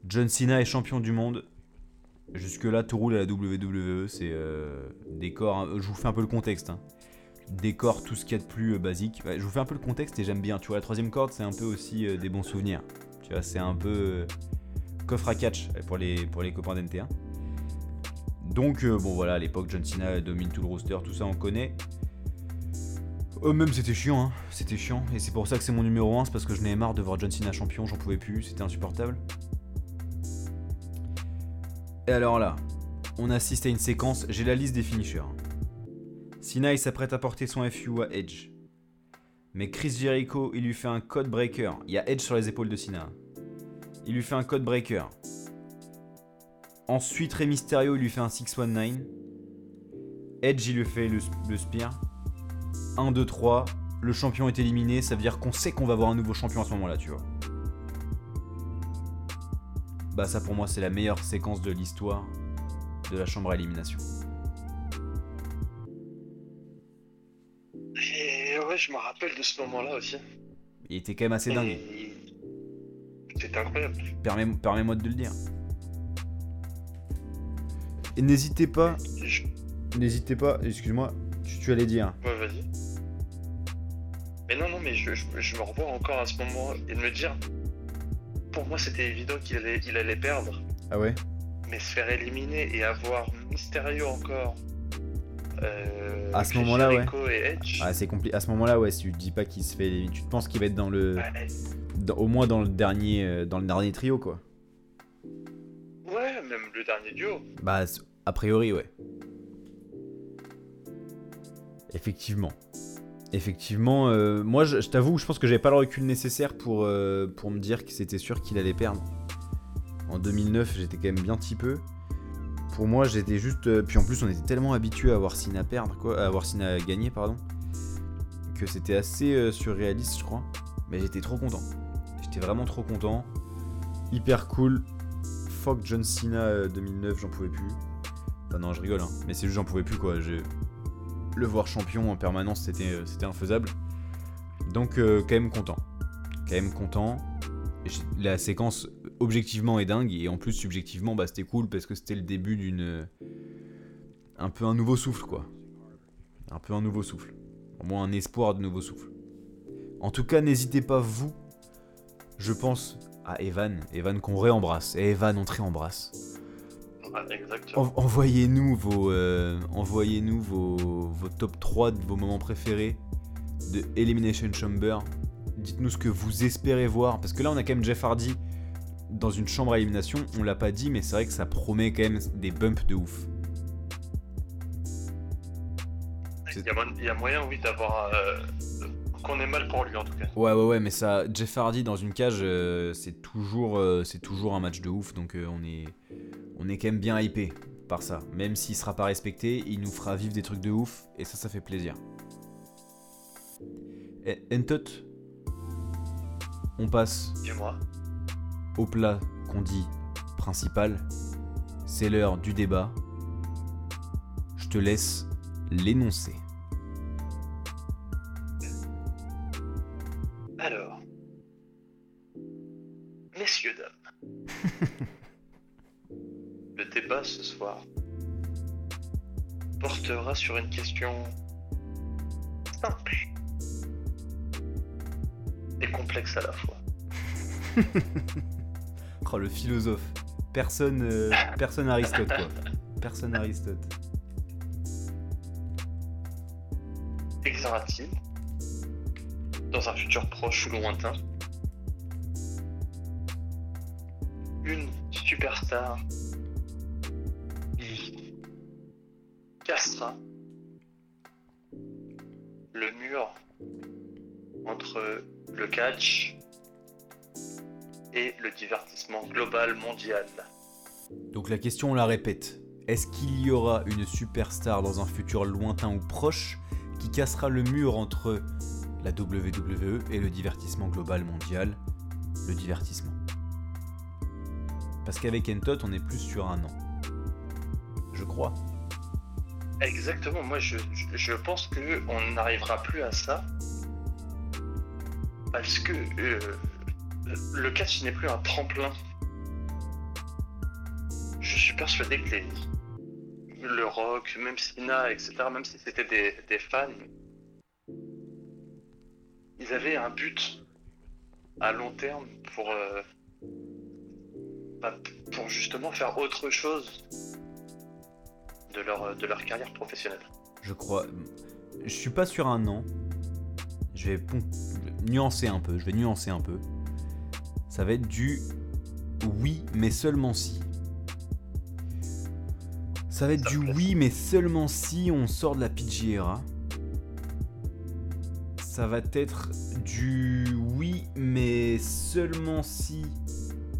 John Cena est champion du monde. Jusque-là, tout roule à la WWE. C'est euh, décor. hein. Je vous fais un peu le contexte. hein. Décor, tout ce qu'il y a de plus euh, basique. Je vous fais un peu le contexte et j'aime bien. Tu vois, la troisième corde, c'est un peu aussi euh, des bons souvenirs. Tu vois, c'est un peu euh, coffre à catch pour les, copains d'NT1. Donc, bon voilà, à l'époque, John Cena domine tout le roster, tout ça, on connaît. Même c'était chiant, hein. c'était chiant. Et c'est pour ça que c'est mon numéro 1, c'est parce que je n'avais marre de voir John Cena champion, j'en pouvais plus, c'était insupportable. Et alors là, on assiste à une séquence, j'ai la liste des finishers. Cena il s'apprête à porter son FU à Edge. Mais Chris Jericho, il lui fait un code breaker. Il y a Edge sur les épaules de Cena. Il lui fait un code breaker. Ensuite, Rey Mysterio, il lui fait un 619. Edge, il lui fait le, le spear. 1, 2, 3. Le champion est éliminé. Ça veut dire qu'on sait qu'on va avoir un nouveau champion à ce moment-là, tu vois. Bah ça pour moi c'est la meilleure séquence de l'histoire de la chambre à élimination. Et ouais, je me rappelle de ce moment-là aussi. Il était quand même assez dingue. Et- C'était incroyable. Permets- Permets-moi de le dire. Et n'hésitez pas, Je- n'hésitez pas, excuse-moi, tu, tu allais dire. Ouais, vas-y. Mais non, non, mais je, je- je me revois encore à ce moment et de me dire, pour moi c'était évident qu'il allait, il allait perdre, Ah ouais? Mais se faire éliminer et avoir Mysterio encore. euh, À ce moment-là, ouais. Ah c'est compliqué. À ce moment-là, ouais, si tu te dis pas qu'il se fait éliminer, tu te penses qu'il va être dans le, Ouais, dans- au moins dans le dernier, euh, dans le dernier trio quoi. ouais, même le dernier duo. Bah a priori ouais. Effectivement. Effectivement, euh, moi je, je t'avoue, je pense que j'avais pas le recul nécessaire pour, euh, me dire que c'était sûr qu'il allait perdre. En 2009, j'étais quand même bien petit peu. Pour moi, j'étais juste. euh, puis en plus, on était tellement habitué à voir Cena perdre, quoi, à voir Cena gagner, pardon, que c'était assez surréaliste, je crois. Mais j'étais trop content. J'étais vraiment trop content. Hyper cool. Fuck John Cena euh, 2009, j'en pouvais plus. Enfin, non, je rigole, hein. mais c'est juste j'en pouvais plus, quoi. Le voir champion en permanence, c'était euh, infaisable. Donc, euh, quand même content. Quand même content. La séquence, objectivement, est dingue. Et en plus, subjectivement, bah, c'était cool parce que c'était le début d'une. euh, Un peu un nouveau souffle, quoi. Un peu un nouveau souffle. Au moins un espoir de nouveau souffle. En tout cas, n'hésitez pas, vous. Je pense à Evan. Evan qu'on réembrasse. Et Evan, on réembrasse. Ouais, exactement. En- Envoyez-nous vos, euh, envoyez-nous vos, vos top 3 de vos moments préférés de Elimination Chamber. Dites-nous ce que vous espérez voir. Parce que là, on a quand même Jeff Hardy dans une chambre à élimination. On l'a pas dit, mais c'est vrai que ça promet quand même des bumps de ouf. Il y, a, y moyen, oui, d'avoir. euh, qu'on ait mal pour lui en tout cas. Ouais, ouais, ouais, mais ça, Jeff Hardy dans une cage, euh, c'est toujours, euh, c'est toujours un match de ouf. Donc on est, on est quand même bien hypé par ça. Même s'il sera pas respecté, il nous fera vivre des trucs de ouf. Et ça, ça fait plaisir. Et Entot, on passe au plat qu'on dit principal. C'est l'heure du débat. Je te laisse l'énoncer. Alors. Messieurs, dames. Débat ce soir portera sur une question simple et complexe à la fois. Oh, le philosophe. Personne, euh, personne Aristote, quoi. Personne Aristote. Existera-t-il, dans un futur proche ou lointain, une superstar cassera le mur entre le catch et le divertissement global mondial Donc la question, on la répète. Est-ce qu'il y aura une superstar dans un futur lointain ou proche qui cassera le mur entre la WWE et le divertissement global mondial? Le divertissement. Parce qu'avec Entot, on est plus sur un an. Je crois. Exactement, moi je, je, pense que on n'arrivera plus à ça parce que euh, le catch n'est plus un tremplin. Je suis persuadé que le rock, même Sina, etc., même si c'était des, des fans, ils avaient un but à long terme pour, euh, bah, pour justement faire autre chose de leur, de leur carrière professionnelle. Je crois. Je suis pas sur un an. Je vais pon- nuancer un peu. Je vais nuancer un peu. Ça va être du oui, mais seulement si. Ça va être Ça du oui, mais seulement si on sort de la PG era. Ça va être du oui, mais seulement si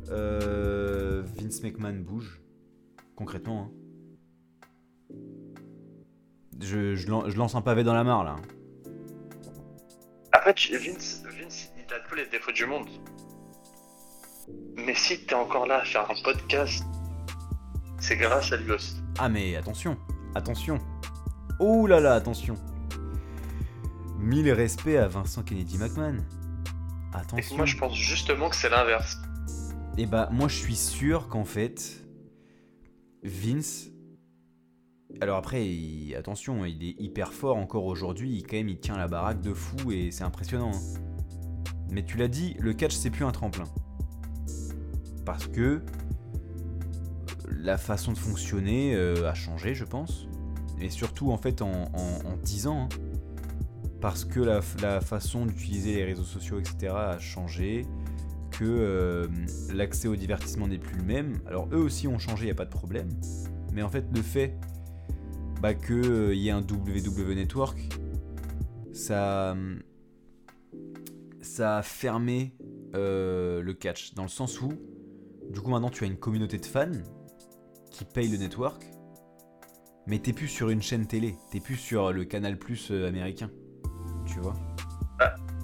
euh, Vince McMahon bouge. Concrètement. hein. Je, je lan- je lance un pavé dans la mare là. Après, Vince, Vince, il a tous les défauts du monde. Mais si t'es encore là à faire un podcast, c'est grâce à lui aussi. Ah mais attention, attention. Oh là là, attention. Mille respects à Vincent Kennedy McMahon. Et Attention. moi, je pense justement que c'est l'inverse. Et bah moi je suis sûr qu'en fait Vince alors après attention il est hyper fort encore aujourd'hui il quand même il tient la baraque de fou et c'est impressionnant hein. mais tu l'as dit le catch c'est plus un tremplin parce que euh, la façon de fonctionner euh, a changé je pense et surtout en fait en, en, en 10 ans hein. parce que la, la façon d'utiliser les réseaux sociaux etc a changé que euh, l'accès au divertissement n'est plus le même. Alors eux aussi ont changé, il n'y a pas de problème. Mais en fait, le fait bah, qu'il y ait un WW Network, ça, ça a fermé euh, le catch. Dans le sens où, du coup, maintenant tu as une communauté de fans qui payent le network, mais t'es plus sur une chaîne télé, t'es plus sur le canal plus euh, américain. Tu vois?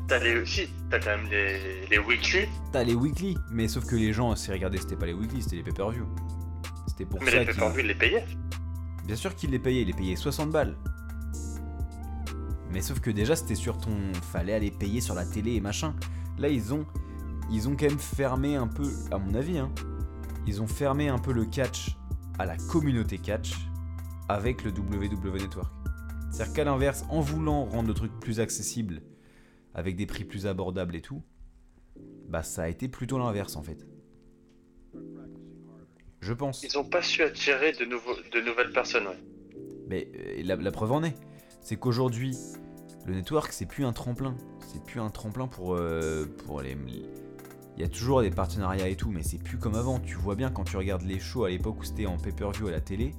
T'as les aussi, t'as quand même les, les weekly, T'as les weekly, mais sauf que les gens, s'ils regardaient, c'était pas les weekly, c'était les pay-per-view. C'était pour mais ça les qu'ils... pay-per-view, ils les payaient. Bien sûr qu'ils les payaient, ils les payaient 60 balles. Mais sauf que déjà, c'était sur ton... Fallait aller payer sur la télé et machin. Là, ils ont... Ils ont quand même fermé un peu, à mon avis, hein, ils ont fermé un peu le catch à la communauté catch avec le WW Network. C'est-à-dire qu'à l'inverse, en voulant rendre le truc plus accessible, avec des prix plus abordables et tout, bah ça a été plutôt l'inverse en fait. Je pense. Ils ont pas su attirer de, nouveaux, de nouvelles personnes, ouais. Mais euh, la, la preuve en est, c'est qu'aujourd'hui, le network, c'est plus un tremplin. C'est plus un tremplin pour, euh, pour les. Il y a toujours des partenariats et tout, mais c'est plus comme avant. Tu vois bien quand tu regardes les shows à l'époque où c'était en pay-per-view à la télé,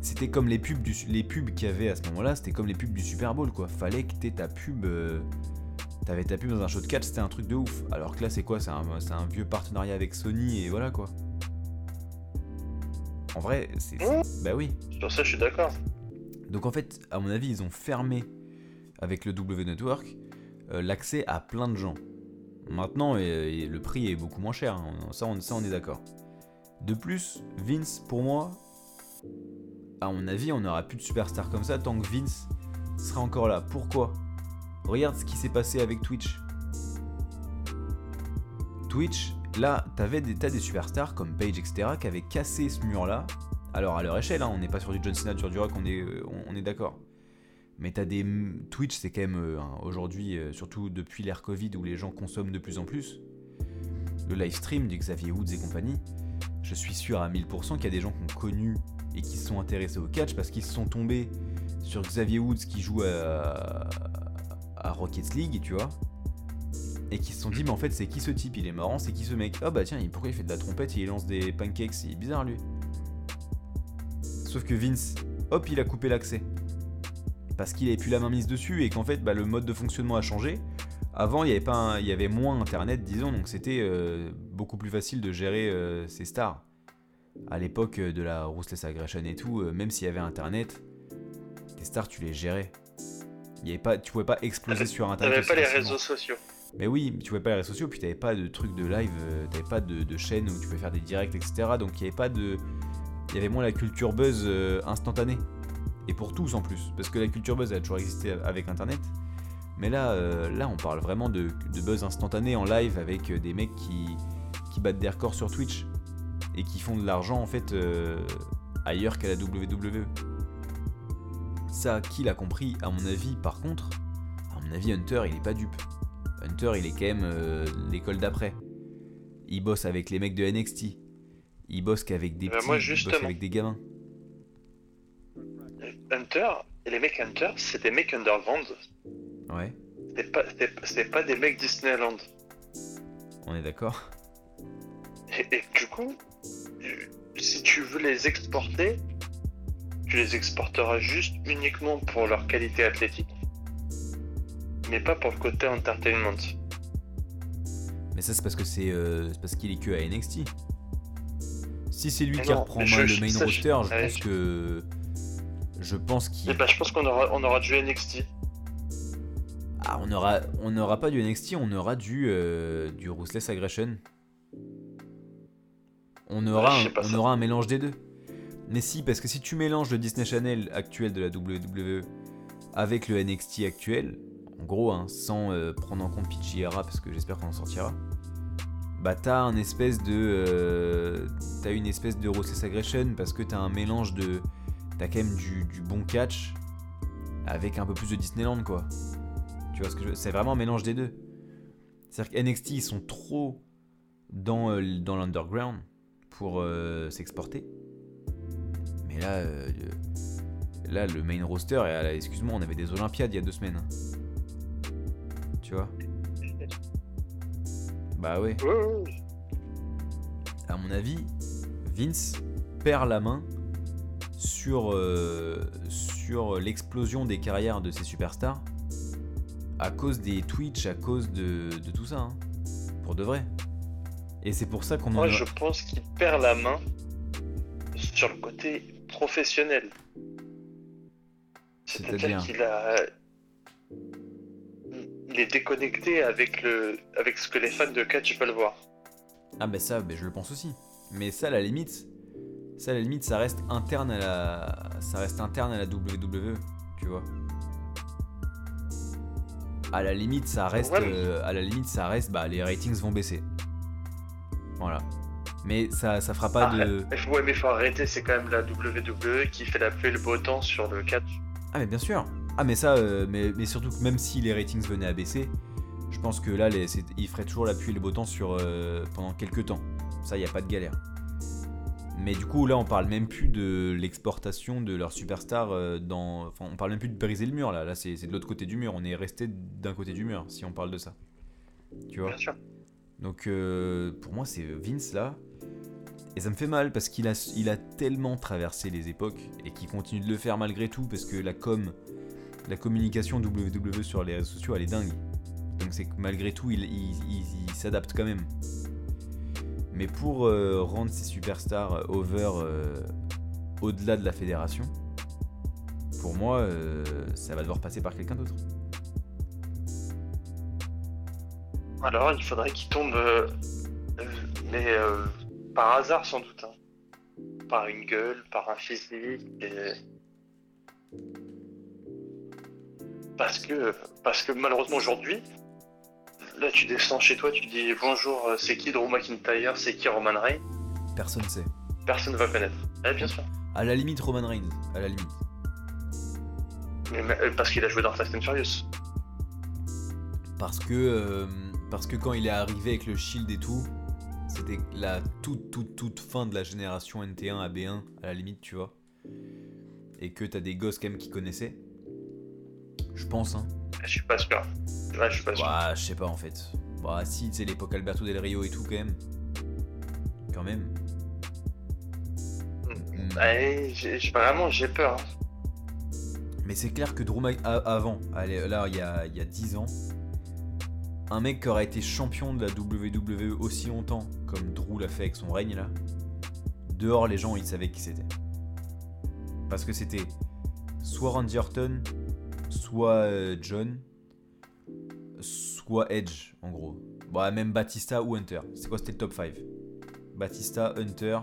c'était comme les pubs du, les pubs qu'il y avait à ce moment-là, c'était comme les pubs du Super Bowl quoi. Fallait que t'aies ta pub. euh, T'avais ta pub dans un show de catch, c'était un truc de ouf. Alors que là, c'est quoi? C'est un, c'est un vieux partenariat avec Sony et voilà quoi. En vrai, c'est. c'est- Bah oui. Sur ça, je suis d'accord. Donc en fait, à mon avis, ils ont fermé avec le W Network euh, l'accès à plein de gens. Maintenant, et le prix est beaucoup moins cher, hein, ça, on, ça on est d'accord. De plus, Vince, pour moi, à mon avis, on n'aura plus de superstars comme ça tant que Vince sera encore là. Pourquoi? Regarde ce qui s'est passé avec Twitch. Twitch, là, t'avais des tas des superstars comme Page, etc., qui avaient cassé ce mur-là. Alors à leur échelle, hein, on n'est pas sur du John Cena, sur du Rock, on est, euh, on, est d'accord. Mais t'as des Twitch, c'est quand même euh, aujourd'hui, euh, surtout depuis l'ère Covid où les gens consomment de plus en plus. Le live stream du Xavier Woods et compagnie. Je suis sûr à 1000% qu'il y a des gens qui ont connu et qui se sont intéressés au catch parce qu'ils se sont tombés sur Xavier Woods qui joue à, à Rocket League, tu vois. Et qui se sont dit, mais en fait, c'est qui ce type? Il est marrant, c'est qui ce mec? Ah bah tiens, il- pourquoi il fait de la trompette? Et il lance des pancakes Il est bizarre lui. Sauf que Vince, hop, il a coupé l'accès. Parce qu'il avait plus la main mise dessus et qu'en fait, bah, le mode de fonctionnement a changé. Avant, il y avait, pas un- il y avait moins internet, disons, donc c'était euh, beaucoup plus facile de gérer euh, ces stars. À l'époque euh, de la Ruthless Aggression et tout, euh, même s'il y avait internet, tes stars, tu les gérais. Il y avait pas, tu pouvais pas exploser sur internet. T'avais pas les réseaux sociaux. Mais oui, tu pouvais pas les réseaux sociaux, puis t'avais pas de trucs de live, euh, t'avais pas de, chaîne où tu pouvais faire des directs, etc. Donc il y avait pas de. Il y avait moins la culture buzz euh, instantanée. Et pour tous en plus. Parce que la culture buzz a toujours existé avec internet. Mais là, euh, là on parle vraiment de, buzz instantané en live avec des mecs qui, qui battent des records sur Twitch. Et qui font de l'argent en fait ailleurs qu'à la WWE. Ça, qui l'a compris, à mon avis, par contre, à mon avis, Hunter, il est pas dupe. Hunter, il est quand même euh, l'école d'après. Il bosse avec les mecs de NXT. Il bosse qu'avec des Euh, petits, moi, il bosse avec des gamins. Hunter, et les mecs Hunter, c'est des mecs underground. Ouais, C'est pas, c'est- pas des mecs Disneyland. on est d'accord. Et, et du coup, euh, si tu veux les exporter, tu les exporteras juste uniquement pour leur qualité athlétique, mais pas pour le côté entertainment. Mais ça, c'est parce que c'est euh, parce qu'il est que à NXT. Si c'est lui Mais qui non, reprend je- le main ça, roster, je ouais, pense que. Je pense qu'il. Bah, je pense qu'on aura, on aura du NXT. Ah, on aura, on n'aura pas du NXT, on aura du, euh, du Ruthless Aggression. On aura, un, on ça. aura un mélange des deux. Mais si, parce que si tu mélanges le Disney Channel actuel de la WWE avec le NXT actuel, en gros, hein, sans euh, prendre en compte PGRA, parce que j'espère qu'on en sortira, bah t'as un espèce de. euh, t'as une espèce de Rosses Aggression, parce que t'as un mélange de. T'as quand même du, bon catch avec un peu plus de Disneyland, quoi. Tu vois ce que je veux C'est vraiment un mélange des deux. C'est-à-dire que NXT, ils sont trop dans, euh, l'underground pour s'exporter. Mais là, là, le main roster, excuse-moi, on avait des Olympiades il y a deux semaines. Tu vois Bah ouais. Ouais. À mon avis, Vince perd la main sur, euh, sur l'explosion des carrières de ces superstars à cause des Twitch, à cause de, de tout ça. hein. Pour de vrai. Et c'est pour ça qu'on en Moi, je pense qu'il perd la main sur le côté professionnel. C'est-à-dire C'est-à-dire qu'il a. Il est déconnecté avec, le... avec ce que les fans de catch veulent voir. Ah bah ça, bah je le pense aussi. Mais ça, à la limite, ça, à la limite, ça reste interne à la, ça reste interne à la WWE, tu vois. À la limite, ça reste, Ouais, euh, à la limite, ça reste, bah les ratings vont baisser. Voilà. Mais ça, ça fera pas Ah, de. faut- Ouais, mais faut arrêter, c'est quand même la WWE qui fait la pluie et le beau temps sur le catch. Ah mais bien sûr. Ah mais ça, euh, mais, mais surtout que même si les ratings venaient à baisser, je pense que là, les, ils feraient toujours la pluie et le beau temps sur, euh, pendant quelques temps. Ça, il n'y a pas de galère. Mais du coup, là, on parle même plus de l'exportation de leurs superstars euh, dans... Enfin, on parle même plus de briser le mur, là. Là, c'est c'est de l'autre côté du mur. On est resté d'un côté du mur, si on parle de ça. Tu vois? Bien sûr. donc euh, pour moi c'est Vince là. Et ça me fait mal parce qu'il a, il a tellement traversé les époques et qu'il continue de le faire malgré tout parce que la com, la communication WWE sur les réseaux sociaux elle est dingue. Donc c'est que malgré tout il, il- il- il s'adapte quand même. Mais pour euh, rendre ces superstars over euh, au-delà de la fédération, pour moi euh, ça va devoir passer par quelqu'un d'autre. Alors, il faudrait qu'il tombe. euh, euh, mais euh, par hasard, sans doute. hein. Par une gueule, par un physique. et- Parce que, parce que malheureusement, aujourd'hui, là, tu descends chez toi, tu dis bonjour, euh, c'est qui Drew McIntyre, c'est qui Roman Reigns Personne sait. Personne va connaître. Eh, bien sûr. À la limite Roman Reigns, à la limite. Mais, mais, euh, parce qu'il a joué dans Fast and Furious. Parce que, euh, parce que quand il est arrivé avec le Shield et tout, c'était la toute, toute, toute fin de la génération NT1 à B1, à la limite, tu vois. Et que t'as des gosses quand même qui connaissaient. Je pense, hein. Je suis pas sûr. Je suis pas sûr. Bah, je sais pas en fait. Bah, si, c'est l'époque Alberto Del Rio et tout, quand même. Quand même. Mm. Ouais, j'ai- j'ai- vraiment, j'ai peur. hein. Mais c'est clair que Drew Mac- a- avant, allez, là, il y a, il y a 10 ans, un mec qui aurait été champion de la WWE aussi longtemps, comme Drew l'a fait avec son règne là, dehors, les gens, ils savaient qui c'était. Parce que c'était soit Randy Orton, soit euh, John, soit Edge, en gros. Bah, même Batista ou Hunter. C'est quoi C'était le top 5. Batista, Hunter,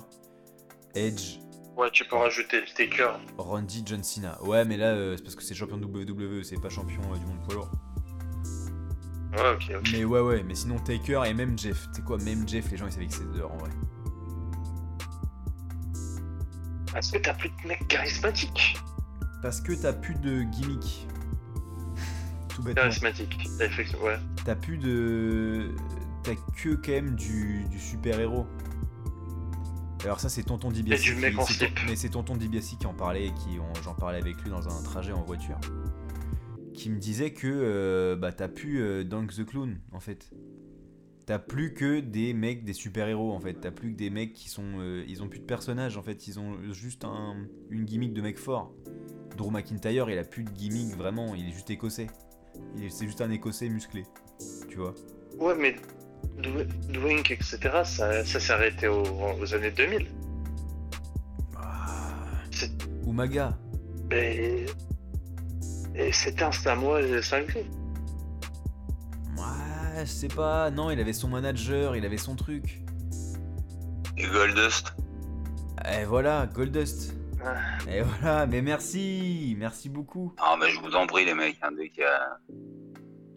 Edge, Ouais, tu peux rajouter le taker. Randy John Cena. Ouais, mais là, euh, c'est parce que c'est champion de WWE, c'est pas champion euh, du monde poids lourd. Ouais, ok, ok. Mais ouais, ouais, mais sinon Taker et même Jeff. Tu sais quoi, même Jeff, les gens ils savaient que c'était dehors en vrai. Est-ce que t'as plus de mecs charismatiques Parce que t'as plus de gimmick. Tout bêtement. Charismatiques, effectivement, ouais. T'as plus de. T'as que quand même du, du super-héros. Alors ça c'est Tonton DiBiase. du mec qui- en c'est slip. ton- Mais c'est Tonton DiBiase qui en parlait et qui j'en parlais avec lui dans un trajet en voiture. Qui me disait que euh, bah t'as plus euh, Dunk the Clown en fait. T'as plus que des mecs, des super-héros en fait. T'as plus que des mecs qui sont... euh, ils ont plus de personnages en fait. Ils ont juste un, une gimmick de mec fort. Drew McIntyre il a plus de gimmick vraiment. Il est juste écossais. C'est juste un écossais musclé. Tu vois. Ouais, mais Dw- Dwink, etc., ça, ça s'est arrêté aux, aux années 2000. Ah. C'est- Umaga. Mais... Et c'était un Samoa cinglé. Ouais, je sais pas. Non, il avait son manager, il avait son truc. Et Goldust? Et voilà, Goldust. Ah, Et voilà, mais merci, merci beaucoup. Ah, mais je vous en prie, les mecs, hein, dès qu'il y a,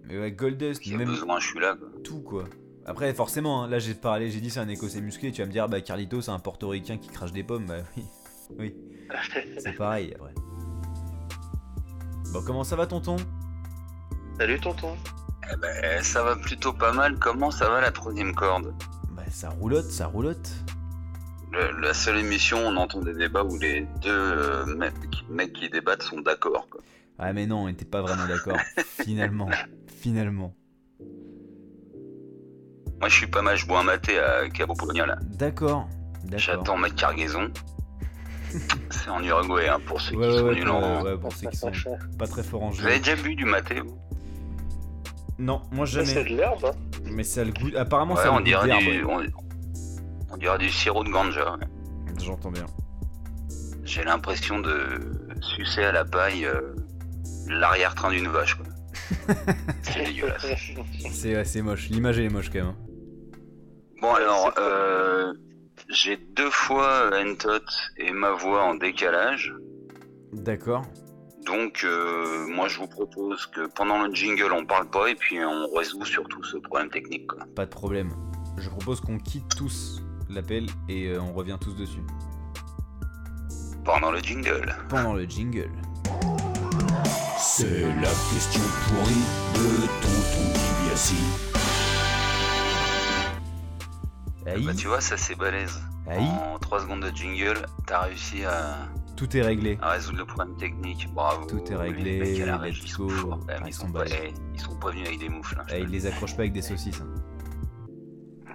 Mais ouais, Goldust, a même besoin, je suis là. Quoi. tout quoi. Après, forcément, hein, là j'ai parlé, j'ai dit c'est un écossais musclé, tu vas me dire, bah Carlito c'est un portoricain qui crache des pommes, bah oui, oui, c'est pareil après. Bon, comment ça va tonton? Salut tonton. Eh ben, ça va plutôt pas mal. Comment ça va la troisième corde? Bah ça roulotte, ça roulotte. Le- La seule émission, on entend des débats où les deux euh, mecs, mecs qui débattent sont d'accord. quoi. Ah mais non, on était pas vraiment d'accord, finalement, finalement. Moi, je suis pas mal, je bois un maté à Cabo Pologna, là. D'accord, d'accord. J'attends ma cargaison. C'est en Uruguay, hein, pour ceux Ouais, qui ouais, sont ouais, nuls ouais, en- ouais, pour ceux qui sont pas très forts en Vous jeu. avez déjà bu du maté, vous? Non, moi Ça, C'est jamais. de l'herbe. hein. Mais ça a le goût. Apparemment, Ouais, ça a le goût d'herbe. du, ouais. on, on dirait du sirop de ganja. ouais. J'entends bien. J'ai l'impression de sucer à la paille euh, l'arrière-train d'une vache. quoi. C'est dégueulasse. C'est c'est moche. L'image elle est moche quand même. hein. Bon alors, euh, j'ai deux fois Entot et ma voix en décalage. D'accord. Donc euh, moi je vous propose que pendant le jingle on parle pas et puis on résout surtout ce problème technique. Quoi. Pas de problème. Je propose qu'on quitte tous l'appel et euh, on revient tous dessus. Pendant le jingle. Pendant le jingle. C'est la question pourrie de Tonton DiBiase. Aïe, Bah tu vois ça c'est balèze. aïe, En 3 secondes de jingle, t'as réussi à, tout est réglé. à résoudre le problème technique. Bravo. Tout est réglé, Les mecs à la let's régie, ils sont forts. Ah, Ils, ils sont pas, eh, ils sont pas venus avec des moufles. hein, Ah, te il le les accroche pas avec des saucisses. hein.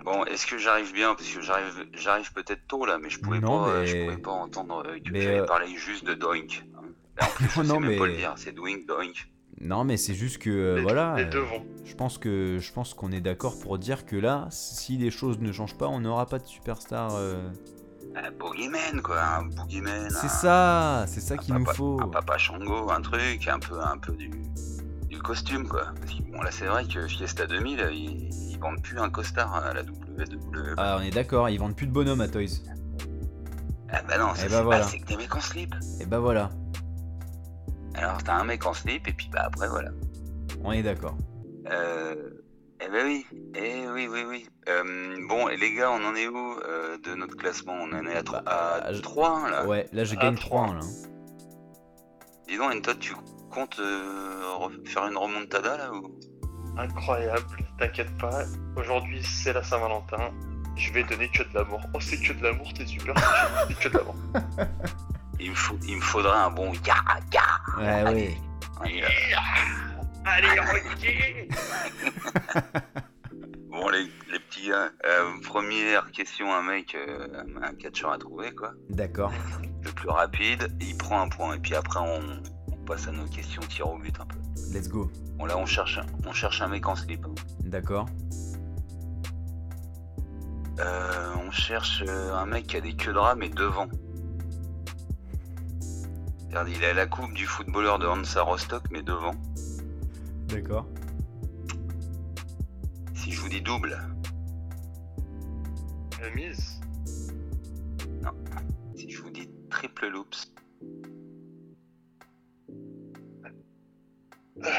Bon, est-ce que j'arrive bien? Parce que j'arrive, j'arrive peut-être tôt là, mais je pouvais Non, pas, euh, mais- je pouvais pas entendre euh, que Mais, j'avais euh, parlé juste de doink. hein. En plus, je Non, sais même pas mais- le dire, c'est doink, doink. Non, mais c'est juste que euh, Les- voilà. Les euh, deux vont. Je pense que je pense qu'on est d'accord pour dire que là, si les choses ne changent pas, on n'aura pas de superstar. euh. Un boogeyman quoi, un boogeyman. C'est un- ça, c'est ça qu'il nous faut. Un papa Shango, un truc, un peu, un peu du, du costume quoi. Parce que bon, là c'est vrai que Fiesta 2000, ils, ils vendent plus un costard à la WWE. Ah, on est d'accord, ils vendent plus de bonhommes à Toys. Ah bah non, ça, bah c'est voilà. pas- c'est que des mecs en slip. Et bah voilà, Alors t'as un mec en slip et puis bah après voilà. on est d'accord. Euh, eh ben oui, eh oui, oui, oui. Euh, bon, et les gars, on en est où euh, de notre classement? On en est à, tro- Bah, à je- 3 là. Ouais, là je gagne trois. 3 là. Dis donc, Entot, tu comptes euh, re- faire une remontada là ou? Incroyable, t'inquiète pas. Aujourd'hui, c'est la Saint-Valentin. Je vais donner que de l'amour. Oh, c'est que de l'amour, c'est super. C'est que de l'amour. il me, faut, il me faudrait un bon ya ya. Ouais, Allez, ouais. on y va. Allez, Rocky Bon, les, les petits gars, euh, première question, un mec, euh, un catcheur à trouver quoi. D'accord. Le plus rapide, il prend un point et puis après on passe à nos questions tir au but un peu. Let's go. Bon là on cherche, un- on cherche un mec en slip. D'accord. Euh, on cherche euh, un mec qui a des queues de rat mais devant. Regarde, il a la coupe du footballeur de Hansa Rostock mais devant. D'accord. Si je vous dis double, Mise. si je vous dis triple loops, Double.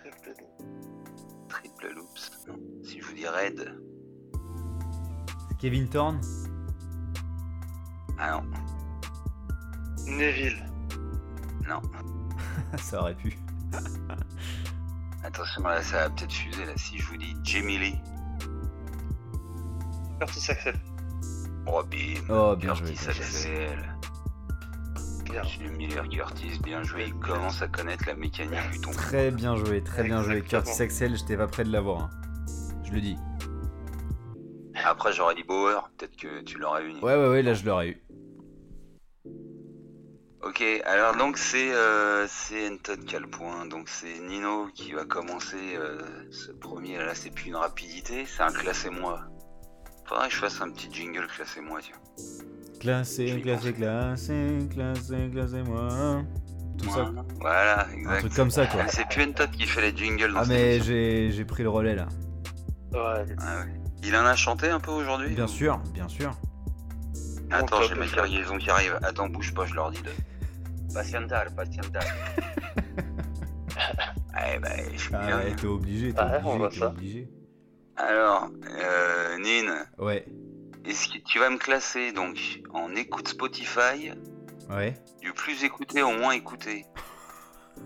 Triple double. triple loops, non. Si je vous dis red, Kevin Thorne ah non, Neville. non. Ça aurait pu. Attention là ça va peut-être fuser là. Si je vous dis Jamie Lee, Curtis Axel. oh bim, Oh, bien joué. Curtis joué. Axel. Miller Curtis, bien joué. Il commence à connaître la mécanique du ton. Très bien joué, très bien joué. Exactement. Curtis Axel, j'étais pas près de l'avoir. hein. Je le dis. Après j'aurais dit Bauer, peut-être que tu l'aurais eu. Ouais, ouais, ouais, là je l'aurais eu. Ok, alors donc c'est euh, c'est Enton qui a le point, donc c'est Nino qui va commencer euh, ce premier, là c'est plus une rapidité, c'est un classé-moi. Faudrait que je fasse un petit jingle classé-moi, tiens. Classé, Je vais y classé, classé, classé, classé, moi. Tout ça. Voilà, exact. Un truc comme ça, quoi. Ah, C'est plus Entot qui fait les jingles dans Ah, mais j'ai j'ai pris le relais là. Ouais, Ah ouais. Il en a chanté un peu aujourd'hui Bien sûr, bien sûr. Attends, j'ai ma cargaison qui arrive. Attends, bouge pas, je leur dis de. Patiental, patiental. ouais, bah, je suis Ah bien. ouais, t'es obligé, t'es on obligé, voit t'es ça. obligé. Alors, euh, Nin, Ouais, est-ce que tu vas me classer donc en écoute Spotify? Ouais. du plus écouté au moins écouté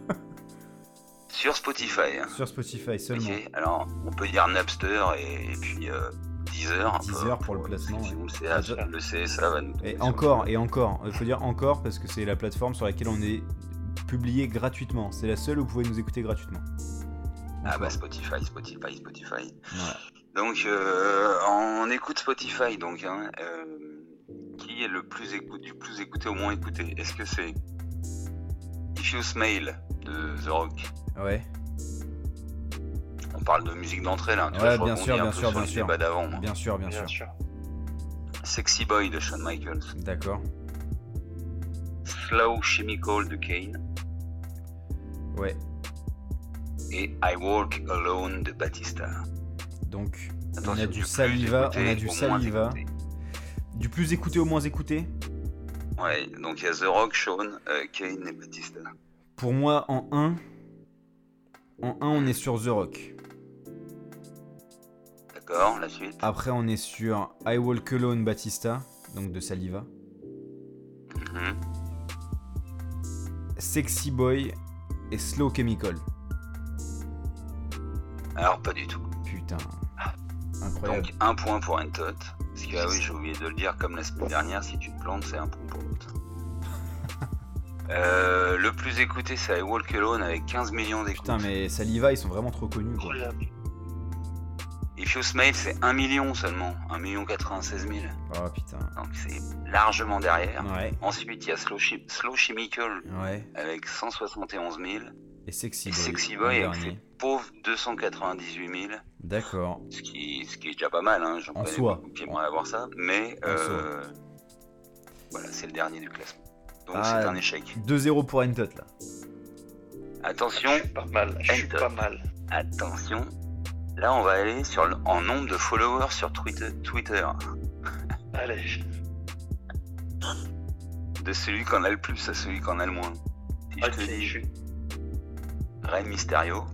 Sur Spotify. Sur Spotify seulement. Ok, alors on peut dire Napster et, et puis euh, Deezer. pour le placement, sinon ouais. le, CH, le CSA va nous tomber Et encore, et encore. Il faut dire encore parce que c'est la plateforme sur laquelle on est publié gratuitement. C'est la seule où vous pouvez nous écouter gratuitement. Ah bah Spotify, Spotify, Spotify. Donc euh, on écoute Spotify donc hein, euh, qui est le plus écoute du plus écouté au moins écouté Est-ce que c'est If You Smile de The Rock? Ouais, On parle de musique d'entrée là. tu Ouais, vois, je bien sûr, un bien peu sûr, sur bien le sûr. débat d'avant. moi. bien sûr, bien, bien sûr. sûr. Sexy Boy de Shawn Michaels. D'accord. Slow Chemical de Kane. Ouais. Et I Walk Alone de Batista. Donc, on a du saliva, écouté on a du saliva. Du plus écouté au moins écouté. Ouais, donc il y a The Rock, Shawn, euh, Kane et Batista. Pour moi, en 1, en 1, on est sur The Rock. D'accord, la suite. Après, on est sur I Walk Alone Batista, donc de Saliva. Mhm. Sexy Boy et Slow Chemical. Alors pas du tout. Putain. Incroyable. Donc un point pour Entot. Parce que ah oui, j'ai oublié de le dire, comme la semaine dernière, si tu te plantes, c'est un point pour l'autre. Euh, le plus écouté, c'est I Walk Alone avec 15 millions d'écoutes. Putain, mais Saliva, ils sont vraiment trop connus. Quoi. If You Smile, c'est 1 million seulement. 1 million 96 000. Oh putain. Donc c'est largement derrière. Ouais, Ensuite, il y a Slow, Chemical ouais. avec 171 000. Et Sexy Et Boy. Sexy Boy avec dernier. ses pauvres 298 000. D'accord. Ce qui, ce qui est déjà pas mal, hein. j'en connais soi. qui aimeraient avoir ça, mais euh, voilà, c'est le dernier du classement. Donc Ah. c'est un échec. 2-0 pour Entot là. Attention, Je suis pas mal. Je suis pas mal. attention. Là, on va aller sur le, en nombre de followers sur Twitter, Twitter. Allez. De celui qui en a le plus à celui qui en a le moins. Si je te je dis suis. Rey Mysterio,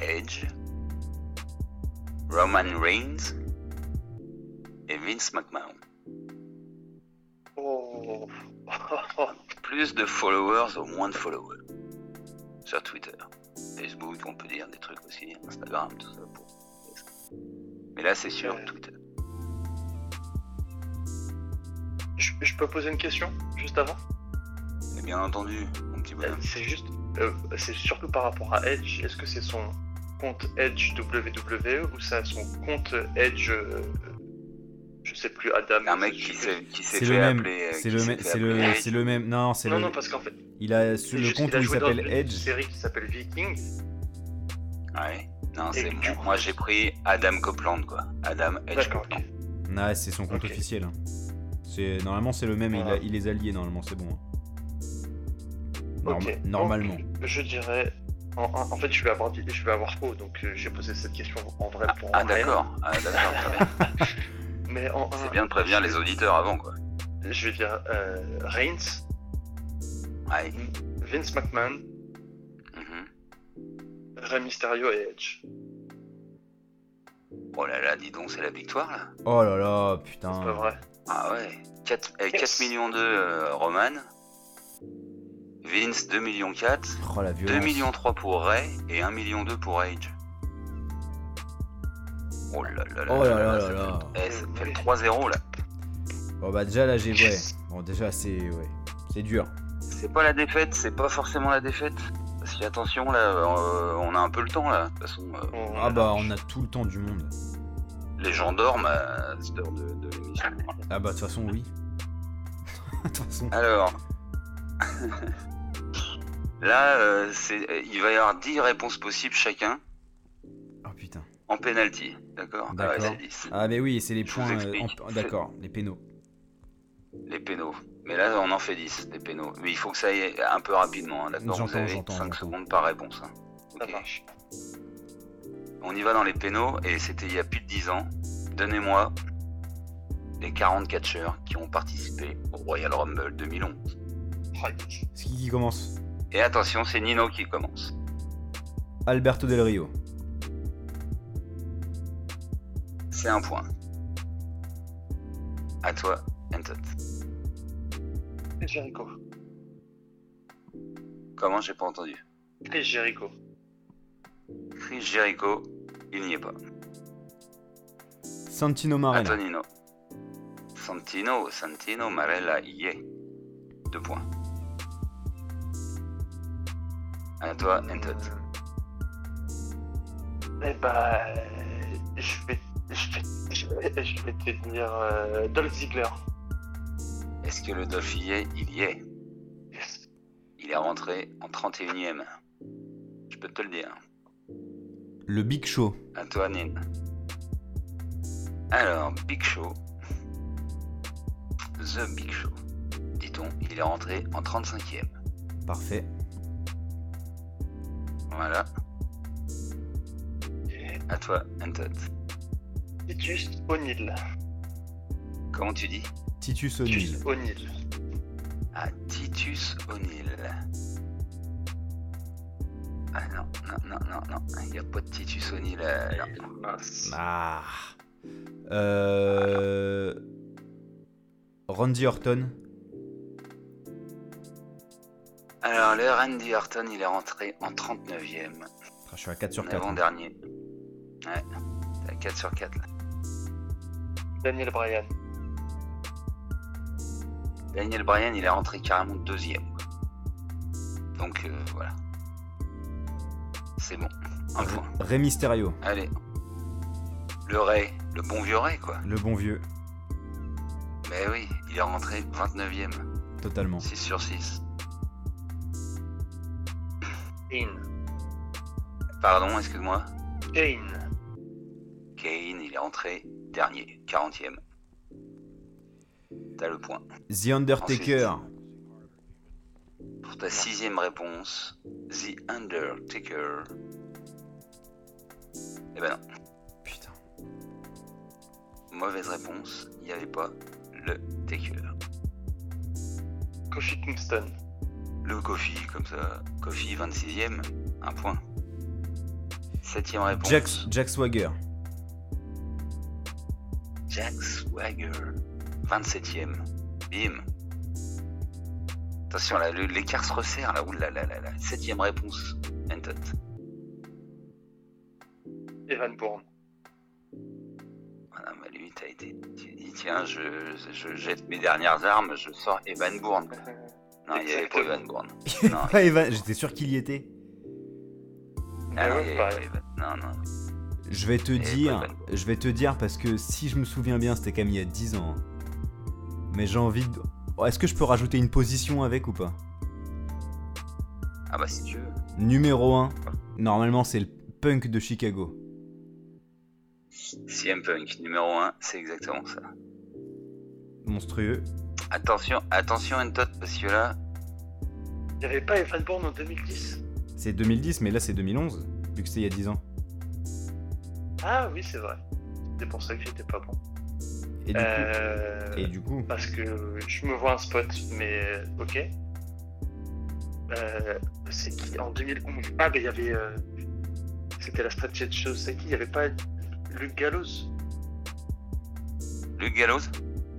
Edge, Roman Reigns et Vince McMahon. Oh. plus de followers au moins de followers sur Twitter. Facebook, on peut dire des trucs aussi, Instagram, tout ça. Pour... Mais là, c'est sur Ouais. Twitter. je, je peux poser une question juste avant? Bien entendu, mon petit Euh, bonhomme. C'est juste. euh, c'est surtout par rapport à Edge. Est-ce que c'est son compte Edge WWE ou c'est son compte Edge. euh, je sais plus, Adam. Un mec qui s'est qui s'est C'est fait le même. appeler. euh, C'est qui le, fait c'est le, c'est le même. Non, c'est Non, le. non, parce qu'en fait, Il a sur le compte qu'il où il s'appelle une Edge. série qui s'appelle Viking. Ouais. Non, c'est du moi. coup- Moi, j'ai pris Adam Copeland, quoi. Adam Edge D'accord, Copeland. ok. Ouais, c'est son compte officiel. hein. C'est normalement c'est le même. Il, a- il les a liés normalement. C'est bon. Donc, Normalement. je dirais. En, en- en fait, je vais avoir, dit- je vais avoir faux, donc euh, j'ai posé cette question en vrai pour Ah, d'accord. Ah, d'accord. Mais en C'est bien de prévenir les auditeurs avant, quoi. Je vais dire euh, Reigns, Ouais. Vince McMahon, Mhm. Rey Mysterio et Edge. Oh là là, dis donc, c'est la victoire, là. Oh là là, C'est putain. pas vrai. Ah ouais. 4, Yes. 4 millions de euh, Roman. Vince 2 millions 4. Oh la 2 violence. millions 3 pour Ray et 1 million 2 pour Age. Oh là là là Oh là là ça là là. fait- Eh, ça fait le 3-0 là. Bon bah déjà là j'ai ouais. Bon déjà c'est ouais. C'est dur. C'est pas la défaite, c'est pas forcément la défaite. Parce qu'attention là, euh, on a un peu le temps là. De toute façon, euh, On- Ah bah on a tout le temps du monde. les gens dorment à cette heure de, de l'émission. Ah bah de toute façon oui. De toute façon. Alors. là, euh, c'est- euh, il va y avoir 10 réponses possibles chacun Oh putain. en penalty. D'accord Ah ouais, c'est 10. Ah bah oui c'est les Je vous points. euh, explique. en- D'accord les pénaux. Les pénaux. Mais là, on en fait 10, des pénaux. Mais il faut que ça aille un peu rapidement, hein, d'accord J'entends, Vous avez j'entends, 5 j'entends. secondes par réponse. hein. Ça Ok. marche. on y va dans les pénaux et c'était il y a plus de 10 ans. Donnez-moi les 40 catcheurs qui ont participé au Royal Rumble 2011. Ah, C'est qui qui commence? Et attention, c'est Nino qui commence. Alberto Del Rio. C'est un point. À toi, Entot. Chris Jericho. Comment j'ai pas entendu? Chris Jericho. Chris Jericho, il n'y est pas. Santino Marella. toi, Nino. Santino, Santino Marella y est. Deux points. À toi, Entot. Eh bah, je vais, je vais, je vais, te dire euh, Dolph Ziggler. Est-ce que le Dolph y est Il y est? Yes. Il est rentré en 31ème. Je peux te le dire. Le Big Show. À toi, Nin. Alors, Big Show. The Big Show. Dit-on, il est rentré en 35ème. Parfait. Voilà. Et À toi, Entot. Titus O'Neill. Comment tu dis? Titus O'Neill. Titus O'Neill. Ah, Titus O'Neill. Ah non, non, non, non, non. Il n'y a pas de Titus O'Neill. euh. Ah. Euh... Randy Orton. Alors, le Randy Orton, il est rentré en 39ème. Ah, Je suis à 4 sur En 4. avant-dernier. Ouais, t'es à 4 sur 4 là. Daniel Bryan. Daniel Bryan, il est rentré carrément deuxième. Donc euh, voilà. C'est bon. Un point. Rey Mysterio. Allez. Le Ray, le bon vieux Ray quoi. Le bon vieux. Mais oui, il est rentré 29ème. Totalement. 6 sur 6. Kane. Pardon, excuse-moi. Kane. Kane, il est rentré dernier, 40ème. T'as le point. The Undertaker. Pour ta sixième réponse, The Undertaker. Eh ben non, Putain. mauvaise réponse, il n'y avait pas le Taker. Kofi Kingston. Le Kofi, comme ça. Kofi, 26ème, un point. Septième réponse. Jack, Jack Swagger. Jack Swagger, 27ème. Bim. Attention, là, l'écart se resserre, là. Oulala, là, là. Septième réponse. Entot. Evan Bourne. Voilà, bah lui, t'as été. Tu dis, tiens, je, je jette mes dernières armes, je sors Evan Bourne. Non, il n'y avait pas. Evan Bourne. Non, Ah, Evan, j'étais sûr qu'il y était. Ah non, Ouais, il pas Evan. Non, non. Je vais te dire, pas je vais te dire parce que si je me souviens bien, c'était quand même il y a 10 ans. hein. Mais j'ai envie de. Oh, Est-ce que je peux rajouter une position avec ou pas? Ah bah si tu veux. Numéro 1, normalement c'est le punk de Chicago. CM Punk, numéro 1, c'est exactement ça. Monstrueux. Attention, attention Entot, parce que là, Il n'y avait pas Evan Bourne en 2010 C'est 2010, mais là c'est 2011, vu que c'était il y a 10 ans. Ah oui, c'est vrai. C'est pour ça que j'étais pas bon. Et du, Euh, coup, et du coup, Parce que je me vois un spot, mais euh, ok. Euh, c'est qui en 2011 Ah, mais il y avait. euh, C'était la stratégie de chose. C'est qui? Il n'y avait pas Luc Gallows? Luc Gallows?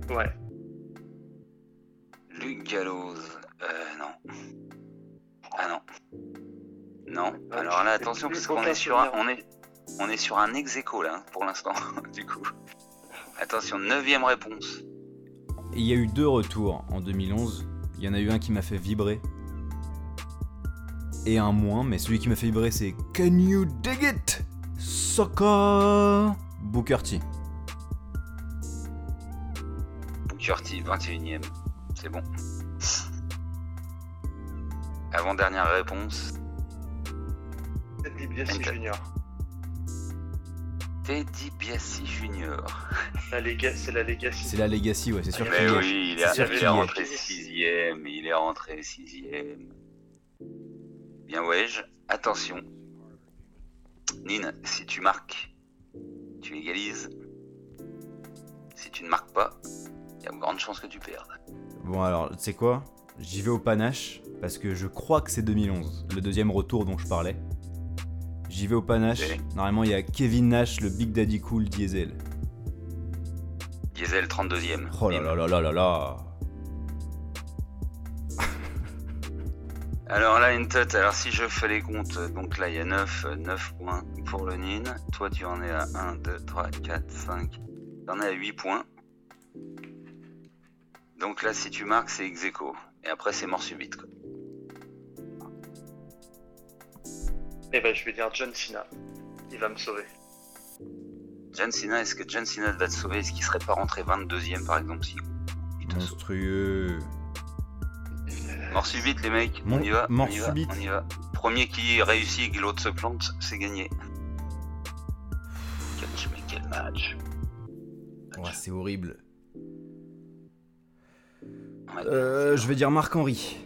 Ouais. Luc Gallows, euh, non. Ah non. Non. Ah, Alors là, attention, parce qu'on est sur un, on est, on est sur un ex aequo, là, pour l'instant, du coup. Attention, neuvième réponse. il y a eu deux retours en 2011. Il y en a eu un qui m'a fait vibrer. Et un moins, mais celui qui m'a fait vibrer c'est Can you dig it? Soccer Booker T. Booker T, 21ème. C'est bon. Avant-dernière réponse, DiBiase Ok. Junior. Teddy Biassi Lega- C'est la Legacy. C'est la Legacy, ouais, c'est sûr Ah, qu'il oui, il C'est est, sûr il qu'il est rentré sixième, il est rentré sixième. Bien ouais, attention. Nin, si tu marques, tu égalises. Si tu ne marques pas, il y a de grandes chances que tu perdes. Bon alors, tu sais quoi? J'y vais au panache, parce que je crois que c'est 2011, le deuxième retour dont je parlais. J'y vais au panache. Normalement, il y a Kevin Nash, le Big Daddy Cool Diesel. Diesel 32ème. Oh là là là là là là Alors là, une tête, alors si je fais les comptes, donc là il y a 9, 9 points pour le Nin. Toi tu en es à 1, 2, 3, 4, 5. Tu en es à 8 points. Donc là, si tu marques, c'est ex aequo. Et après, c'est mort subite. Quoi. Et ben, je vais dire John Cena. Il va me sauver. John Cena, est-ce que John Cena va te sauver? Est-ce qu'il serait pas rentré 22ème par exemple si il te sauve? Monstrueux. Mort subite, les mecs. Mon- on y va. mort on y va, subite. On y va. Premier qui réussit et que l'autre se plante, c'est gagné. Quel, mais quel match? Ouais, c'est horrible. Ouais. Euh, je vais dire Marc-Henri.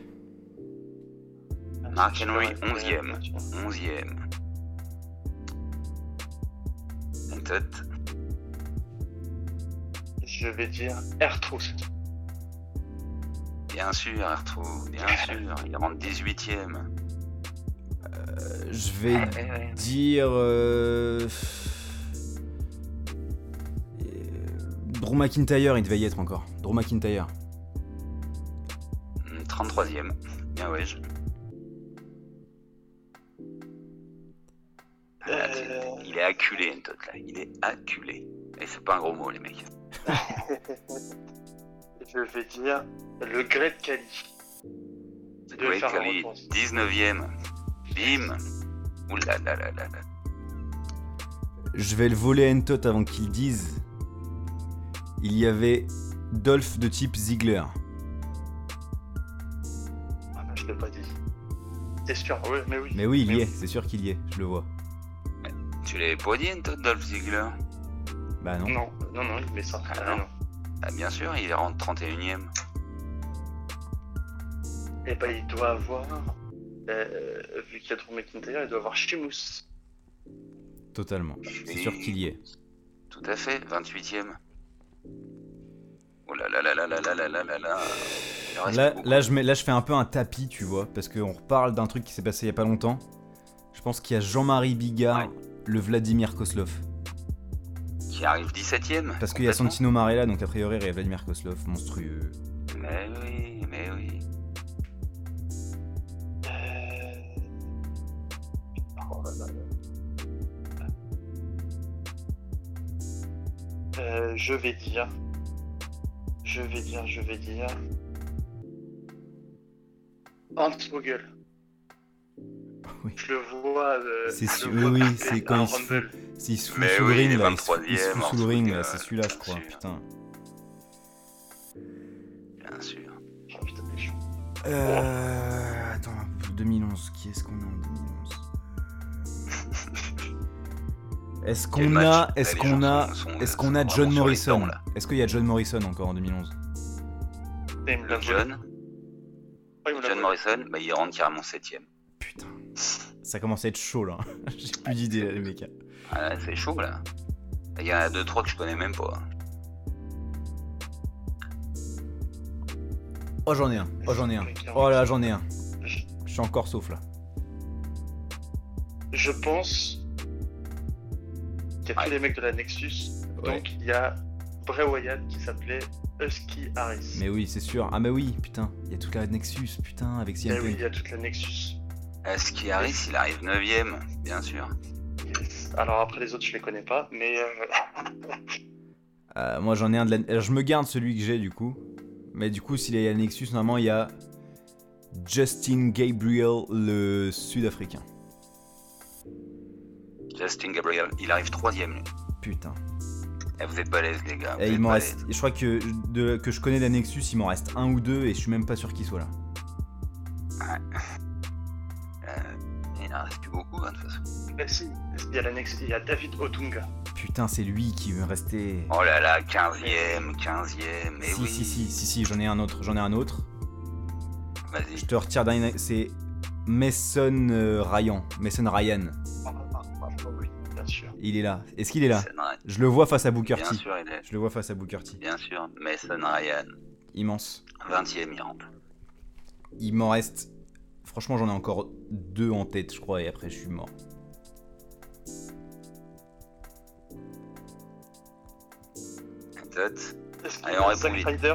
Mark Henry, Ouais, 11e. ouais. 11ème. Une tête. Je vais dire R-Truth. Bien sûr, Arthur, bien sûr. Il rentre 18ème. Euh, je vais Ouais, ouais, ouais. dire. Euh... euh, Drew McIntyre, il devait y être encore. Drew McIntyre. Hum, 33ème. Bien ouais. je- là, Euh, Il est acculé, Entot, là. Il est acculé. Et c'est pas un gros mot, les mecs. je vais dire le Great Kali. The De Great un retour. 19ème. Bim. Oula là là là là. Je vais le voler à Entot avant qu'il dise. Il y avait Dolph de type Ziggler. Ah non, je l'ai pas dit. T'es sûr? Oui, mais oui. Mais oui, il y est, c'est sûr qu'il y est, je le vois. Tu l'avais pas dit, Entot, Dolph Ziggler Bah non. Non, non, non, il met ça. Ah Ah, non. non. Ah, bien sûr, il rentre 31ème. Et bah, il doit avoir. euh, vu qu'il y a Drew McIntyre, il doit avoir Sheamus. Totalement. C'est sûr qu'il y est. Tout à fait, 28ème. Oh là là là là là là là là là là. Là, je mets, là, je fais un peu un tapis, tu vois, parce qu'on reparle d'un truc qui s'est passé il y a pas longtemps. Je pense qu'il y a Jean-Marie Bigard, Ouais. Le Vladimir Koslov. Qui arrive 17ème. Parce qu'il y a. Santino Marella, donc a priori, il y a Vladimir Koslov, monstrueux. Mais oui, mais oui. Euh, je vais dire. Je vais dire, je vais dire. Hans Vogel. oui. Je le vois. Euh, c'est su... oui, oui c'est quand il se fout sous le ring. Là, il se fout sous le ring, c'est celui-là, je crois. Sûr. Putain. Bien sûr. Oh, putain, euh... Attends, 2011, qui est-ce qu'on a en 2011 Est-ce qu'on a, est-ce qu'on a, est-ce qu'on a John Morrison? Est-ce qu'il y a John Morrison encore en 2011 John. John Morrison, bah, il rentre carrément septième. Putain ça commence à être chaud là. J'ai plus d'idées là, les mecs. Ah là, c'est chaud là. Il y en a 2-3 que je connais même pas. Oh j'en ai un, oh j'en ai un. Oh là j'en ai un. Je- suis encore sauf là. Je pense qu'il y a Ouais. tous les mecs de la Nexus. Ouais. Donc il y a Bray Wyatt qui s'appelait Husky Harris. Mais oui, c'est sûr. Ah mais oui, putain, il y a toute la Nexus, putain, avec Eh CM oui, Punk. il y a toute la Nexus. Est-ce qu'il arrive Il arrive 9ème, bien sûr. Yes. Alors après les autres je les connais pas, mais euh, Euh, moi j'en ai un de la... Je me garde celui que j'ai du coup. Mais du coup, s'il y a la Nexus, normalement il y a Justin Gabriel, le sud-africain. Justin Gabriel, il arrive 3ème lui. Putain. Eh, vous êtes balèzes les gars. vous Et il m'en reste... Je crois que, de... que je connais la Nexus, il m'en reste un ou deux et je suis même pas sûr qu'il soit là. Euh, il en reste plus beaucoup hein, de toute façon. bah si, il y a il y a David Otunga. Putain, c'est lui qui me restait. Oh là là, 15ème, 15ème, mais si, oui. si, si, si, si, j'en ai un autre, j'en ai un autre. Vas-y. Je te retire d'un. C'est Mason euh, Ryan. Mason Ryan. Ah, ah, ah, sûr. Il est là. Est-ce qu'il est là. Je le vois face à Booker Bien T. sûr, il est. Je le vois face à Booker T. Bien sûr, Mason Ryan. Immense. 20ème, il rentre. Il m'en reste. Franchement, j'en ai encore deux en tête, je crois, et après, je suis mort. Qu'il Allez, on répond Zack vite. Ryder?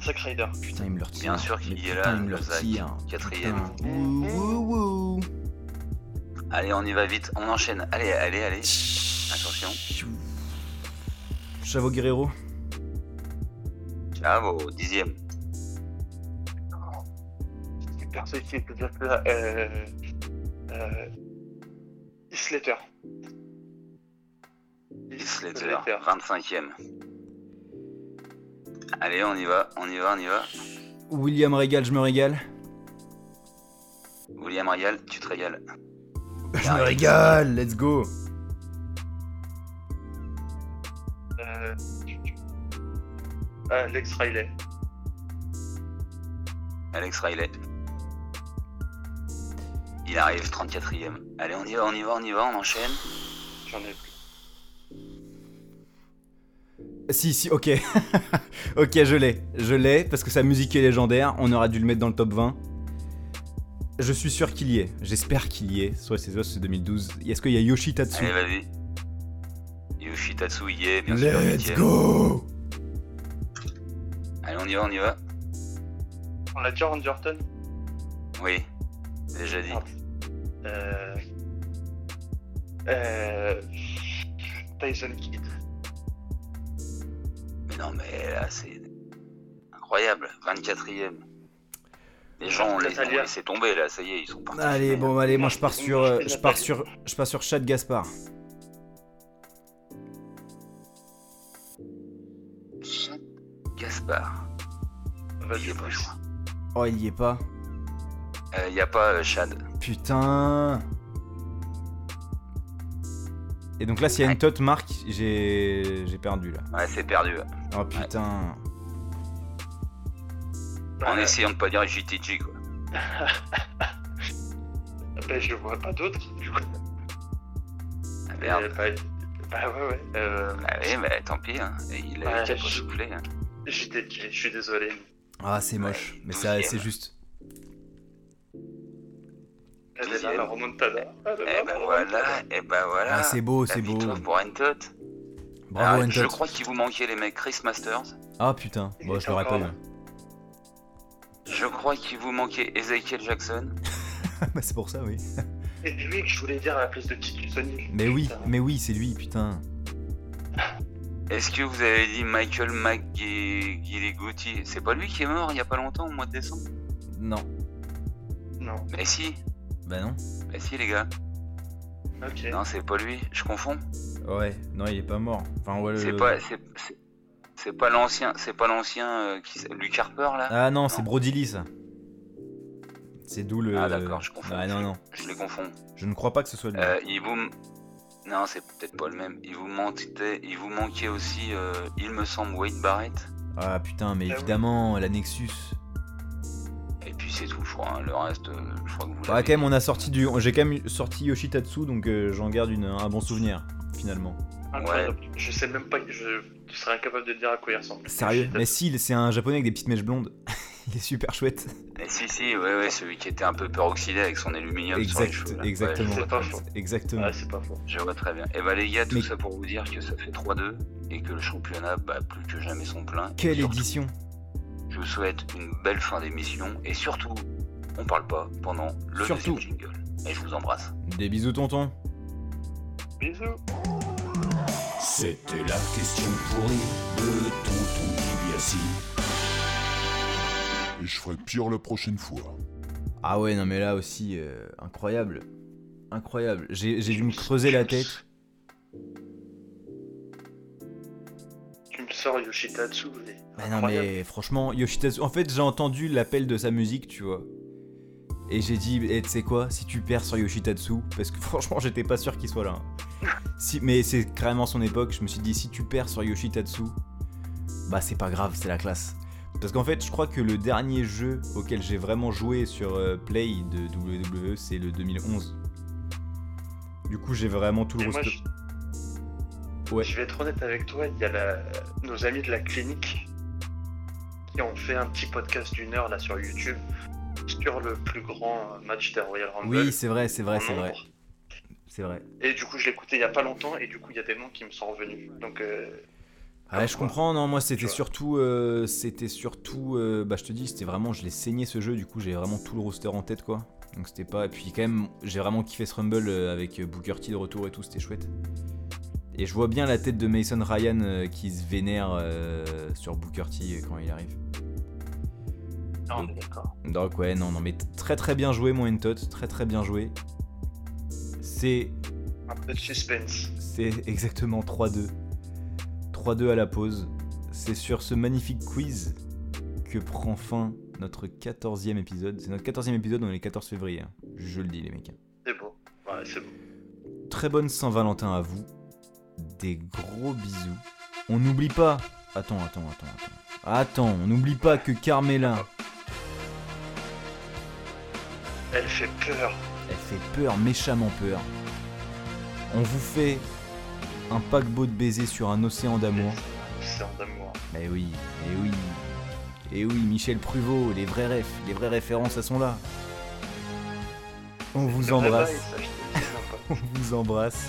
Zack Ryder. Putain, il me le retire. Bien sûr qu'il est putain, là, il me le retire. quatrième. Ouh, ouh, ouh. Allez, on y va vite, on enchaîne. Allez, allez, allez. Attention. Chavo Guerrero. Bravo, dixième. Personne qui peut dire que là. Euh. Euh. Slater. Slater, 25ème. Allez, on y va, on y va, on y va. William Regal, je me régale. William Regal, tu te régales. Je me régale, let's go. Euh. Alex Riley. Alex Riley. Il arrive, 34ème. Allez, on y va, on y va, on y va, on enchaîne. J'en ai plus. Si, si, ok. ok, je l'ai. Je l'ai, parce que sa musique est légendaire. On aurait dû le mettre dans le top 20. Je suis sûr qu'il y est. J'espère qu'il y est. Soit c'est c'est 2012. Est-ce qu'il y a Yoshitatsu Allez, vas-y. Yoshitatsu y est, bien sûr. Let's go Allez, on y va, on y va. On l'a dit Randy Orton Oui, déjà dit. Ah. Euh. Euh. Tyson Kidd. Mais non, mais là, c'est incroyable. 24ème. Les gens, on les, on Natalia. laissé tomber, là, ça y est, ils sont partis. Allez, bon, allez, moi je pars sur, je euh, je pars sur, je pars sur Chad Gaspard. Gaspard. Il Vas-y, y est pas, je Bruce. crois. Oh, il y est pas. Il y a pas euh, Chad. Putain. Et donc là, s'il y a une tote marque, j'ai, j'ai perdu là. Ouais, c'est perdu. Oh putain. En essayant de pas dire JTG, quoi. Ben, je vois pas d'autres. du coup. Ah, merde. Euh, bah, bah ouais, ouais. Euh, Ah oui, mais tant pis, hein. Il a Ouais, je- soufflé. hein. j'étais- Je suis désolé. Ah, c'est moche. Ouais, Mais c'est juste. Elle est là, Douzième. la remontada. Elle est là, Eh ben voilà, et ben voilà. Ah, c'est beau, c'est beau. pour Entot. Bravo, Ah, Je crois qu'il vous manquait les mecs Chris Masters. Ah putain. Bon, je l'aurais pas eu. Je crois qu'il vous manquait Ezekiel Jackson. bah, c'est pour ça, oui. C'est lui que je voulais dire à la place de Titus O'Neill. Mais oui, Putain. mais oui, c'est lui, putain. Est-ce que vous avez dit Michael McGillicuddy? C'est pas lui qui est mort il y a pas longtemps, au mois de décembre? Non. Non. Mais si, Bah non. mais si les gars. Ok. Non, c'est pas lui, je confonds. Ouais, non, il est pas mort. Enfin, ouais, C'est le- pas, c'est, c'est- c'est pas l'ancien, c'est pas l'ancien euh, qui, Luke Harper là? Ah non, Non. c'est Brody Lee, ça. C'est d'où le. Ah, d'accord, je confonds. Ah non, non. Je les confonds. Je ne crois pas que ce soit lui. Euh, il vous, m- non, c'est peut-être pas le même. Il vous manquait, il vous manquait aussi, euh, il me semble, Wade Barrett. Ah putain, mais Ah oui. évidemment, la Nexus. Et puis c'est tout, je crois. hein. Le reste, euh, je crois que vous Ouais, l'avez quand même, on a sorti du. J'ai quand même sorti Yoshitatsu, donc euh, j'en garde une- un bon souvenir, finalement. Incroyable. Je sais même pas. Je, serais incapable de dire à quoi il ressemble. Sérieux Mais si, c'est un japonais avec des petites mèches blondes. il est super chouette. Mais si, si, ouais, ouais, celui qui était un peu peroxydé avec son aluminium sur les Exact, cheveux. là. exactement. Ouais, C'est pas faux. Exactement. Ah, c'est pas faux. je vois très bien. Et bah les gars, tout Mais- ça pour vous dire que ça fait 3-2 et que le championnat bat plus que jamais son plein. Quelle édition Je vous souhaite une belle fin d'émission et surtout, on parle pas pendant le Surtout. deuxième jingle. Et je vous embrasse. Des bisous, tonton. Bisous. C'était la question pourrie de Tonton DiBiase. Et je ferai pire la prochaine fois. Ah ouais, non, mais là aussi, euh, incroyable. Incroyable. J'ai j'ai dû me creuser la tête. Tu me sors Yoshitatsu. mais Bah non, mais franchement, Yoshitatsu. En fait, j'ai entendu l'appel de sa musique, tu vois. Et j'ai dit, tu sais quoi, si tu perds sur Yoshitatsu, parce que franchement, j'étais pas sûr qu'il soit là. hein. si, mais c'est carrément son époque, je me suis dit, si tu perds sur Yoshitatsu, bah c'est pas grave, c'est la classe. Parce qu'en fait, je crois que le dernier jeu auquel j'ai vraiment joué sur euh, Play de WWE, c'est le 2011. Du coup, j'ai vraiment tout le roster. Ouais. Je vais être honnête avec toi, il y a la- nos amis de la clinique qui ont fait un petit podcast d'une heure là sur YouTube sur le plus grand match des Royal Rumble. Oui, c'est vrai, c'est vrai, c'est vrai. C'est vrai. Et du coup, je l'ai écouté il y a pas longtemps et du coup, il y a des noms qui me sont revenus. Donc, euh, Ouais, je comprends. Non, moi c'était surtout, euh, c'était surtout, euh, bah je te dis, c'était vraiment, je l'ai saigné ce jeu. Du coup, j'ai vraiment tout le roster en tête, quoi. Donc c'était pas. Et puis quand même, j'ai vraiment kiffé ce Rumble euh, avec euh, Booker T de retour et tout. C'était chouette. Et je vois bien la tête de Mason Ryan euh, qui se vénère euh, sur Booker T euh, quand il arrive. ah, on est d'accord. Donc ouais, non, non, mais très très bien joué, mon Entot. Très très bien joué. C'est Un peu de suspense. C'est exactement 3-2. 3-2 à la pause. C'est sur ce magnifique quiz que prend fin notre 14e épisode. C'est notre 14e épisode, on est le 14 février. hein. Je le dis, les mecs. C'est beau. Ouais, c'est beau. Très bonne Saint-Valentin à vous. Des gros bisous. On n'oublie pas. Attends, attends, attends, attends. Attends, on n'oublie pas que Carmela, Elle fait peur. elle fait peur, méchamment peur. On vous fait un paquebot de baisers sur un océan d'amour. En d'amour. Eh oui, eh oui. Eh oui, Michel Pruvot, les vrais refs, les vraies références, elles sont là. On vous embrasse, on vous embrasse.